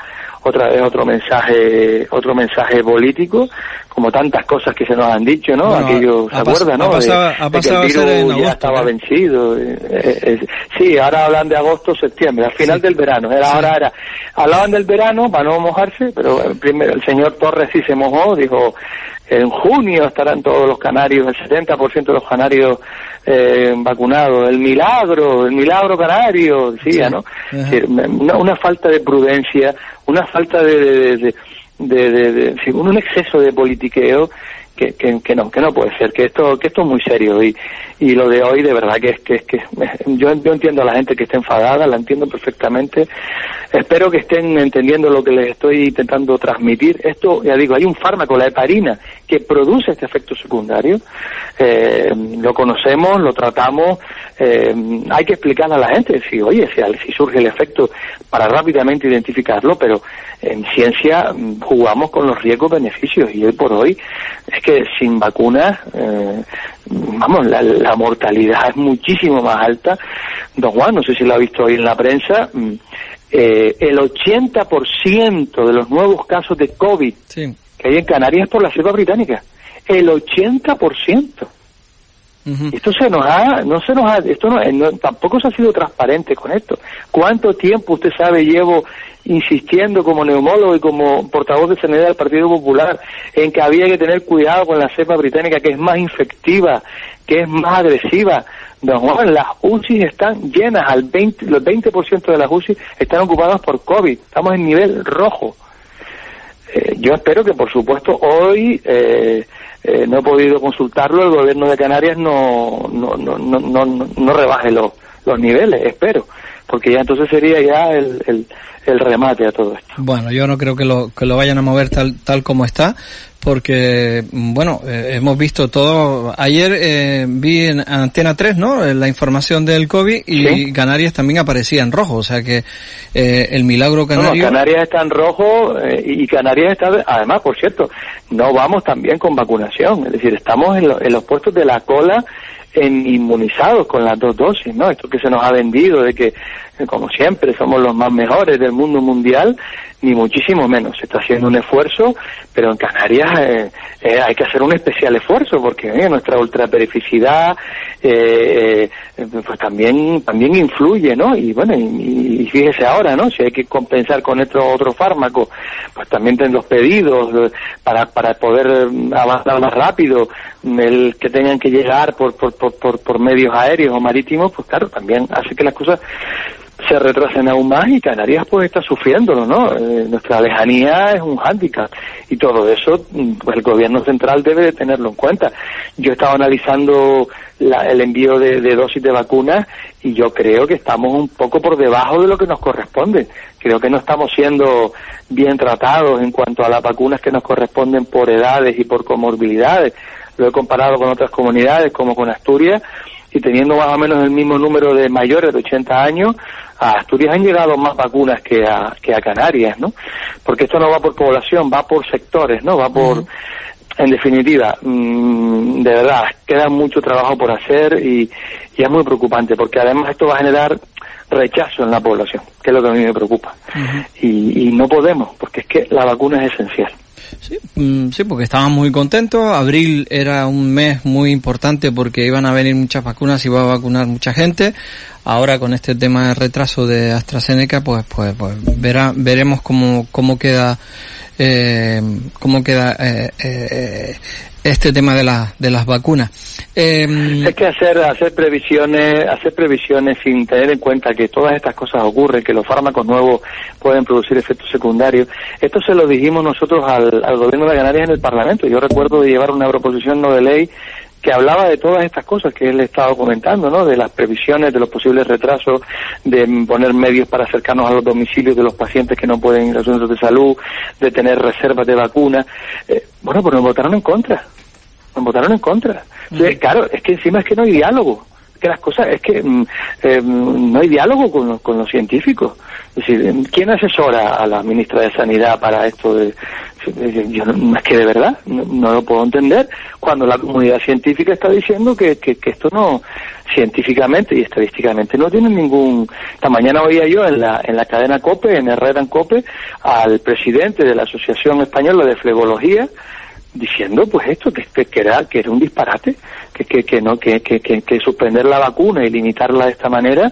otra vez otro mensaje, otro mensaje político, como tantas cosas que se nos han dicho, ¿no? Bueno, Aquello, ¿se acuerdan, no? ha pasado- De- ha de que el virus ya estaba ¿eh? vencido. eh, eh, eh, sí, ahora hablan de agosto, septiembre, al final del verano. Era ahora era, hablaban del verano para no mojarse, pero el, primer- el señor Torres sí se mojó, dijo en junio estarán todos los canarios, el 70% de los canarios eh, vacunados. El milagro, el milagro canario, decía, ¿no? Es decir, una, una falta de prudencia, una falta de, de, de- de- un exceso de politiqueo que, que, no que no puede ser que esto que esto es muy serio y, y lo de hoy de verdad que es que que yo, yo entiendo a la gente que está enfadada la entiendo perfectamente. Espero que estén entendiendo lo que les estoy intentando transmitir. Esto ya digo hay un fármaco la heparina que produce este efecto secundario. Eh, lo conocemos lo tratamos eh, hay que explicarle a la gente si oye si, si surge el efecto para rápidamente identificarlo pero en ciencia mm, jugamos con los riesgos beneficios y hoy por hoy es que sin vacunas eh, vamos la, la mortalidad es muchísimo más alta. Don Juan no sé si lo ha visto hoy en la prensa mm, eh, el 80% de los nuevos casos de COVID que hay en Canarias es por la cepa británica. El 80% esto se nos ha, no se nos ha, esto no, eh, no- tampoco se ha sido transparente con esto. ¿Cuánto tiempo usted sabe llevo insistiendo como neumólogo y como portavoz de sanidad del Partido Popular en que había que tener cuidado con la cepa británica que es más infectiva, que es más agresiva? Don Juan, las UCI están llenas, al 20, los 20% de las UCI están ocupadas por COVID. Estamos en nivel rojo. Eh, yo espero que, por supuesto, hoy eh, eh, no he podido consultarlo, el gobierno de Canarias no, no, no, no, no, no- rebaje los, los niveles, espero, porque ya entonces sería ya el, el, el remate a todo esto. Bueno, yo no creo que lo, que lo vayan a mover tal, tal como está, porque, bueno, eh, hemos visto todo. Ayer eh, vi en Antena 3, ¿no? Eh, La información del COVID y Sí. Canarias también aparecía en rojo, o sea que eh, el milagro No, no, canario. Canarias está en rojo eh, y y Canarias está, además, por cierto, no vamos también con vacunación, es decir, estamos en, lo- en los puestos de la cola en inmunizados con las dos dosis, ¿no? Esto que se nos ha vendido de que, como siempre, somos los más mejores del mundo mundial, ni muchísimo menos. Se está haciendo un esfuerzo, pero en Canarias eh, eh, hay que hacer un especial esfuerzo porque eh, nuestra ultraperificidad eh, pues también también influye, ¿no? Y bueno, y, fíjese ahora, ¿no? Si hay que compensar con otro otro fármaco, pues también ten los pedidos para para poder avanzar más rápido, el que tengan que llegar por por, por, por, medios aéreos o marítimos, pues claro, también hace que las cosas se retrasen aún más y Canarias pues está sufriéndolo, ¿no? Eh, nuestra lejanía es un hándicap y todo eso pues el gobierno central debe de tenerlo en cuenta. Yo he estado analizando la- el envío de, de dosis de vacunas y yo creo que estamos un poco por debajo de lo que nos corresponde. Creo que no estamos siendo bien tratados en cuanto a las vacunas que nos corresponden por edades y por comorbilidades. Lo he comparado con otras comunidades como con Asturias y teniendo más o menos el mismo número de mayores de 80 años, a Asturias han llegado más vacunas que a, que a Canarias, ¿no? Porque esto no va por población, va por sectores, ¿no? Va por, en definitiva, mm, de verdad, queda mucho trabajo por hacer y, y es muy preocupante porque además esto va a generar rechazo en la población, que es lo que a mí me preocupa. Y, y no podemos, porque es que la vacuna es esencial. Mm, Sí, porque estaban muy contentos. Abril era un mes muy importante porque iban a venir muchas vacunas y iba a vacunar mucha gente. Ahora con este tema de retraso de AstraZeneca, pues, pues, pues verá, veremos cómo, cómo queda, eh, cómo queda eh, eh, este tema de, la, de las vacunas. Eh, Es que hacer hacer previsiones hacer previsiones sin tener en cuenta que todas estas cosas ocurren, que los fármacos nuevos pueden producir efectos secundarios. Esto se lo dijimos nosotros al gobierno de Canarias en el Parlamento. Yo recuerdo de llevar una proposición no de ley que hablaba de todas estas cosas que él estaba comentando, ¿no? De las previsiones, de los posibles retrasos, de poner medios para acercarnos a los domicilios de los pacientes que no pueden ir a centros de salud, de tener reservas de vacunas. Eh, bueno, pues nos votaron en contra. Nos votaron en contra. Claro, es que encima es que no hay diálogo. Que las cosas, es que mm, eh, no hay diálogo con, los- con los científicos. Decir, ¿quién asesora a la ministra de Sanidad para esto de, yo es que de verdad no, lo puedo entender cuando la comunidad científica está diciendo que, que, esto no científicamente y estadísticamente no tiene ningún esta mañana oía yo en la en la cadena Cope en Herrera en Cope al presidente de la Asociación Española de Flebología diciendo pues esto que, que, era que era un disparate que que, que no que, que suspender la vacuna y limitarla de esta manera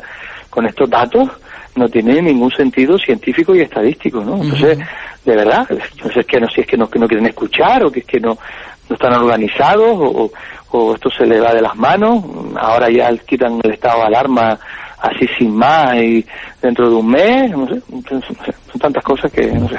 con estos datos no tiene ningún sentido científico y estadístico no entonces de verdad entonces es que no si es que no que no quieren escuchar o que es que no no están organizados o, o esto se le va de las manos ahora ya quitan el estado de alarma así sin más y dentro de un mes no sé son tantas cosas que no sé.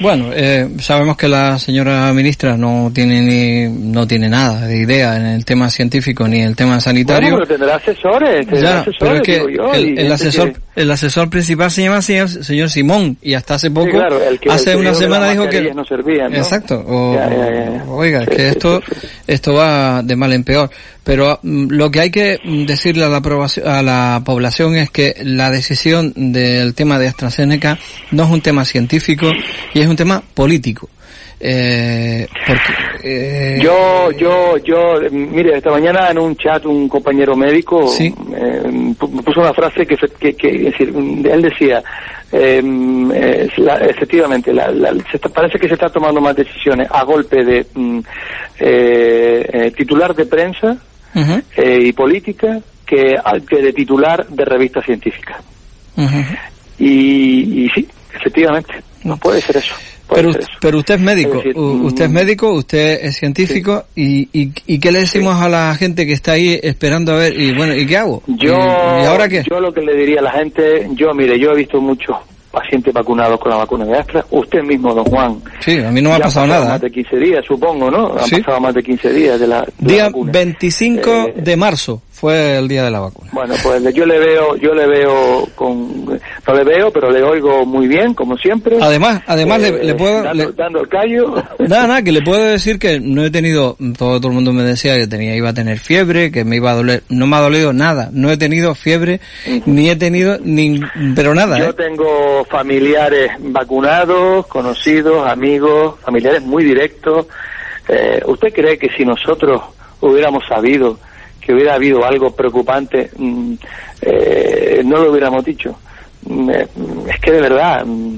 Bueno, eh, sabemos que la señora ministra no tiene ni no tiene nada de idea en el tema científico ni en el tema sanitario. Bueno, pero tendrá asesores, tendrá Ya, asesores, pero es que digo yo, y el, asesor que- el asesor principal se llama señor, señor Simón y hasta hace poco Sí, claro, el que- hace el una semana dijo que mascarillas no servían, ¿no? exacto o- Ya, ya, ya. oiga es que esto esto va de mal en peor pero mm, lo que hay que mm, decirle a la a la población es que la decisión del tema de AstraZeneca no es un tema científico y es un tema político eh, porque eh, Yo, yo, yo, mire, esta mañana en un chat un compañero médico Sí. eh, pu- puso una frase que, que, que- es decir, él decía, la- efectivamente, la- la- se está- parece que se está tomando más decisiones a golpe de mm, eh, titular de prensa y política que, que de titular de revista científica. Y, y sí, efectivamente, no puede ser eso. Puede Pero, pero usted es médico, Es decir, mm, usted es médico, usted es científico y, y, y ¿qué le decimos a la gente que está ahí esperando a ver y bueno, ¿y qué hago? Yo, ¿Y, y ahora qué? yo lo que le diría a la gente, yo mire, yo he visto muchos pacientes vacunados con la vacuna de Astra, usted mismo, don Juan. Sí, a mí no me ha pasado nada. Más ¿eh? de 15 días, supongo, ¿no? Han Sí. pasado más de 15 días de la, de la Día vacuna. 25 Eh, de marzo fue el día de la vacuna. Bueno, pues yo le veo, yo le veo con, no le veo, pero le oigo muy bien, como siempre. Además, además le, Eh, le puedo... dando, le- dando el callo. Nada, nada, que le puedo decir que no he tenido, todo, todo el mundo me decía que tenía, iba a tener fiebre, que me iba a doler, no me ha dolido nada, no he tenido fiebre, ni he tenido, ni, pero nada, Yo ¿eh? tengo familiares vacunados, conocidos, amigos, familiares muy directos. Eh, ¿Usted cree que si nosotros hubiéramos sabido que hubiera habido algo preocupante, mm, eh, no lo hubiéramos dicho? Mm, eh, Es que de verdad, mm,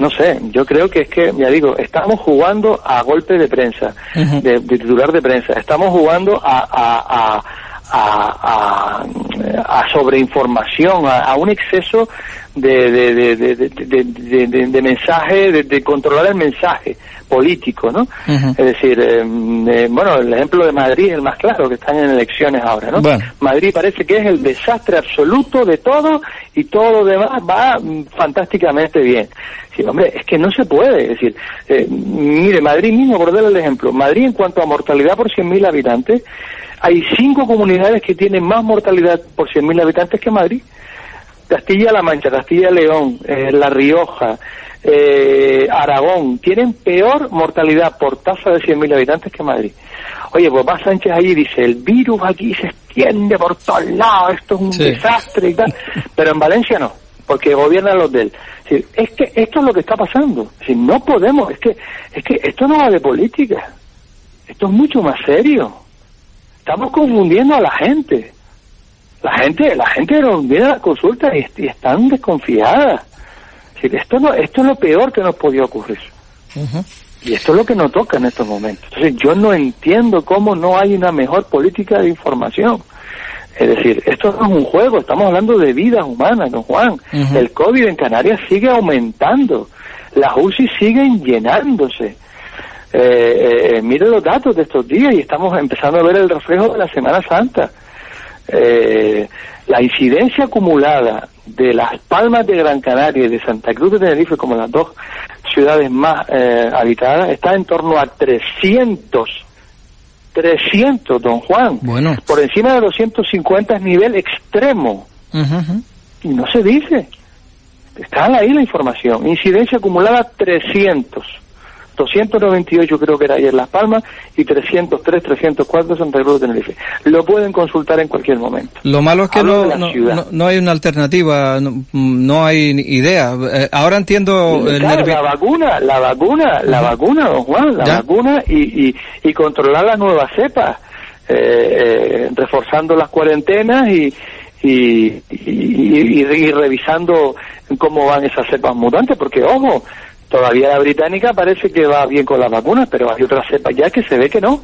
no sé, yo creo que es que, ya digo, estamos jugando a golpe de prensa, de, de titular de prensa, estamos jugando a, a, a, a, a, a sobreinformación, a, a un exceso de, de, de, de, de, de- de- de- de mensaje, de, de controlar el mensaje político, ¿no? Es decir, eh, eh, bueno, el ejemplo de Madrid es el más claro, que están en elecciones ahora, ¿no? Bueno. Madrid parece que es el desastre absoluto de todo y todo lo demás va mm, fantásticamente bien. Sí, hombre, es que no se puede. Es decir, eh, mire, Madrid mismo, por darle el ejemplo, Madrid en cuanto a mortalidad por 100.000 habitantes, hay cinco comunidades que tienen más mortalidad por 100.000 habitantes que Madrid. Castilla-La Mancha, Castilla-León, eh, La Rioja, eh, Aragón, tienen peor mortalidad por tasa de 100.000 habitantes que Madrid. Oye, pues va Sánchez ahí y dice, el virus aquí se extiende por todos lados, esto es un Sí. desastre y tal. Pero en Valencia no, porque gobiernan los de él. Es, decir, es que esto es lo que está pasando. Es decir, no podemos, es que, es que esto no va de política. Esto es mucho más serio. Estamos confundiendo a la gente. La gente, la gente no viene a la consulta y, y están desconfiadas. Es decir, esto no, esto es lo peor que nos podía ocurrir. Y esto es lo que nos toca en estos momentos. Entonces yo no entiendo cómo no hay una mejor política de información. Es decir, esto no es un juego, estamos hablando de vidas humanas, don Juan. El COVID en Canarias sigue aumentando, las UCI siguen llenándose. Eh, eh, mire los datos de estos días y estamos empezando a ver el reflejo de la Semana Santa. Eh, la incidencia acumulada de Las Palmas de Gran Canaria y de Santa Cruz de Tenerife como las dos ciudades más eh, habitadas está en torno a 300 300 don Juan. Bueno. por encima de 250 es nivel extremo. Y no se dice. Está ahí la información. Incidencia acumulada 300 298 creo que era ayer Las Palmas y 303, 304 Santa Cruz de Tenerife. Lo pueden consultar en cualquier momento. Lo malo es que no, de la no, ciudad. no- no hay una alternativa, no, no hay idea. Eh, ahora entiendo el la vacuna, la vacuna, la vacuna, don Juan, la Ya. vacuna y, y, y controlar las nuevas cepas, eh, eh, reforzando las cuarentenas y, y, y, y- y revisando cómo van esas cepas mutantes, porque ojo, todavía la británica parece que va bien con las vacunas, pero hay otras cepas ya que se ve que no.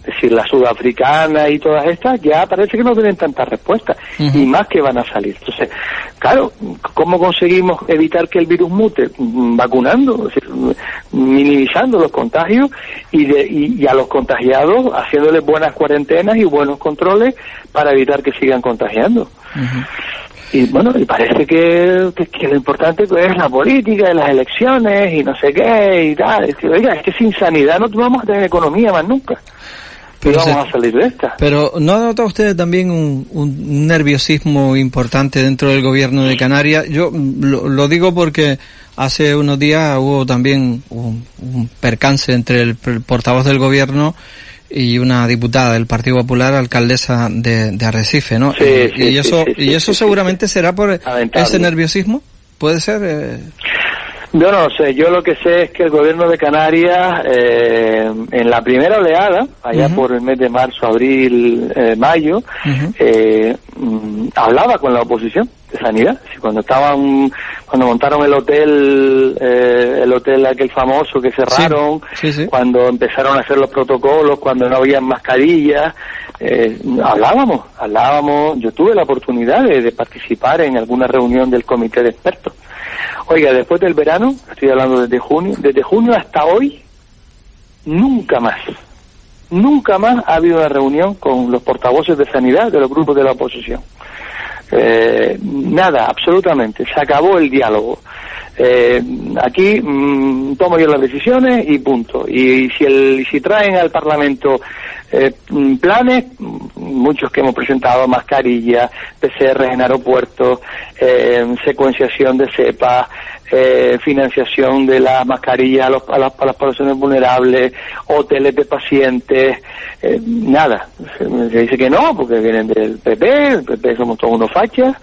Es decir, la sudafricana y todas estas ya parece que no tienen tantas respuestas y más que van a salir. Entonces, claro, ¿cómo conseguimos evitar que el virus mute? Mm, Vacunando, es decir, minimizando los contagios y, de, y, y a los contagiados haciéndoles buenas cuarentenas y buenos controles para evitar que sigan contagiando. Y bueno, y parece que, que, que lo importante es la política, las elecciones y no sé qué y tal. Es que, oiga, es que sin sanidad no vamos a tener economía más nunca. Y Pero vamos a salir de esta. Pero ¿no ha notado usted también un, un nerviosismo importante dentro del gobierno de Canarias? Yo mm, lo, lo digo porque hace unos días hubo también un, un percance entre el, portavoz del gobierno y una diputada del Partido Popular, alcaldesa de, de Arrecife, ¿no? Sí, y, sí, y eso, sí, y eso seguramente será por ese nerviosismo. ¿Puede ser? eh? Yo no sé, yo lo que sé es que el gobierno de Canarias, eh, en la primera oleada, allá por el mes de marzo, abril, eh, mayo, eh, mm, hablaba con la oposición de sanidad. Cuando estaban, cuando montaron el hotel, eh, el hotel aquel famoso que cerraron, Sí, sí. cuando empezaron a hacer los protocolos, cuando no había mascarillas, eh, hablábamos, hablábamos. Yo tuve la oportunidad de, de participar en alguna reunión del comité de expertos. Oiga, después del verano, estoy hablando desde junio, desde junio hasta hoy, nunca más, nunca más ha habido una reunión con los portavoces de sanidad de los grupos de la oposición. Eh, nada, absolutamente, se acabó el diálogo. Eh, aquí mm, tomo yo las decisiones y punto. Y, si, el, si traen al Parlamento eh, mm, planes, mm, muchos que hemos presentado, mascarillas, PCR en aeropuertos, eh, secuenciación de cepas, eh, financiación de las mascarillas a, a las, a las poblaciones vulnerables, hoteles de pacientes, eh, nada. Se, dice que no, porque vienen del PP, el PP somos todos unos fachas,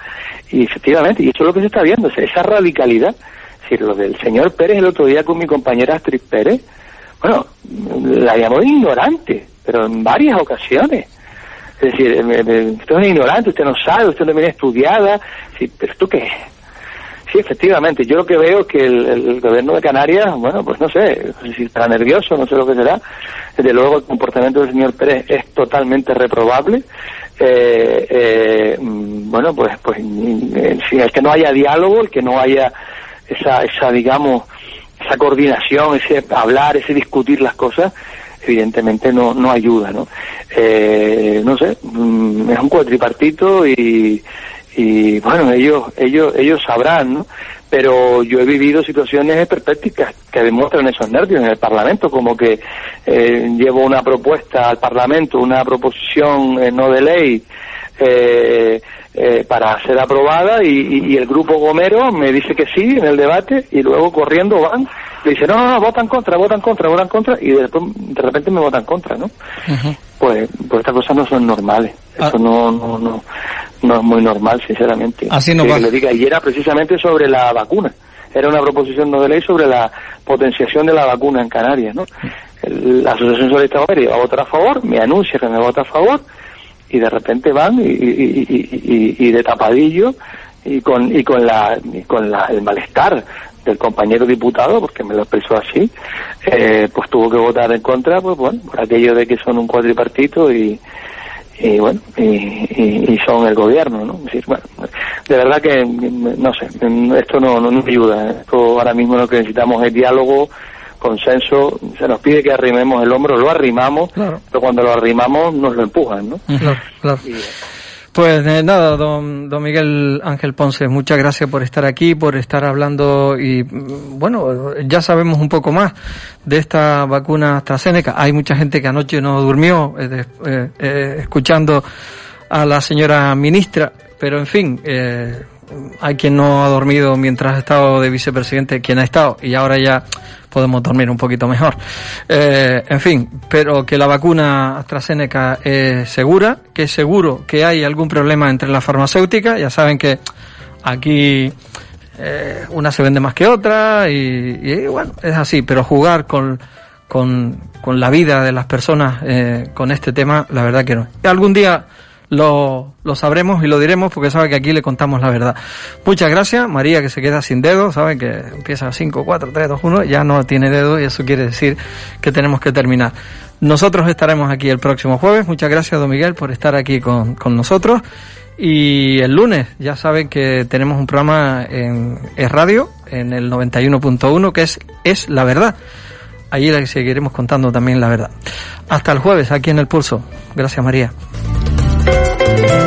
y efectivamente, y eso es lo que se está viendo, esa radicalidad. Es decir, lo del señor Pérez el otro día con mi compañera Astrid Pérez, bueno, la llamó ignorante, pero en varias ocasiones. Es decir, usted es ignorante, usted no sabe, usted no viene estudiada, sí, pero ¿tú qué? Sí, efectivamente. Yo lo que veo es que el, gobierno de Canarias, bueno, pues no sé, si estará nervioso, no sé lo que será. Desde luego el comportamiento del señor Pérez es totalmente reprobable. Eh, eh, mm, bueno, pues, pues mm, el que no haya diálogo, el que no haya esa, esa digamos, esa coordinación, ese hablar, ese discutir las cosas, evidentemente no, no ayuda, ¿no? Eh, no sé, mm, es un cuatripartito y, y bueno, ellos, ellos, ellos sabrán, ¿no? Pero yo he vivido situaciones perpéticas que demuestran esos nervios en el Parlamento, como que eh, llevo una propuesta al Parlamento, una proposición eh, no de ley, eh, eh, para ser aprobada y, y- y el grupo Gomero me dice que sí en el debate y luego corriendo van le dicen no, no, no, votan contra, votan contra, votan contra y después de repente me votan contra, ¿no? Pues, pues estas cosas no son normales, eso no, no, no, no es muy normal, sinceramente. Así no Que le diga, y era precisamente sobre la vacuna, era una proposición no de ley sobre la potenciación de la vacuna en Canarias, ¿no? La Asociación Socialista iba a votar a favor, me anuncia que me vota a favor, y de repente van y, y, y- y- de tapadillo y con y con la y con la, el malestar del compañero diputado porque me lo expresó así eh, pues tuvo que votar en contra pues bueno por aquello de que son un cuadripartito y y bueno y, y- son el gobierno no Es decir, bueno, de verdad que no sé esto no, no nos ayuda esto ahora mismo lo que necesitamos es diálogo consenso se nos pide que arrimemos el hombro lo arrimamos pero cuando lo arrimamos nos lo empujan no Claro, claro. Pues eh, nada, don, don Miguel Ángel Ponce, muchas gracias por estar aquí, por estar hablando y mm, bueno, ya sabemos un poco más de esta vacuna AstraZeneca. Hay mucha gente que anoche no durmió eh, eh, eh, escuchando a la señora ministra, pero en fin, eh, hay quien no ha dormido mientras ha estado de vicepresidente, quien ha estado, y ahora ya podemos dormir un poquito mejor. Eh, en fin, pero que la vacuna AstraZeneca es segura, que es seguro que hay algún problema entre las farmacéuticas, ya saben que aquí eh, una se vende más que otra y, bueno, es así, pero jugar con, con, con la vida de las personas eh, con este tema, la verdad que no. Algún día lo, lo sabremos y lo diremos porque sabe que aquí le contamos la verdad. Muchas gracias, María que se queda sin dedo, sabe que empieza 5, 4, 3, 2, 1, ya no tiene dedo y eso quiere decir que tenemos que terminar. Nosotros estaremos aquí el próximo jueves. Muchas gracias, don Miguel, por estar aquí con, con nosotros. Y el lunes, ya saben que tenemos un programa en, en radio, en el 91.1, que es Es la Verdad. Allí seguiremos contando también la verdad. Hasta el jueves, aquí en el Pulso. Gracias, María. Thank you.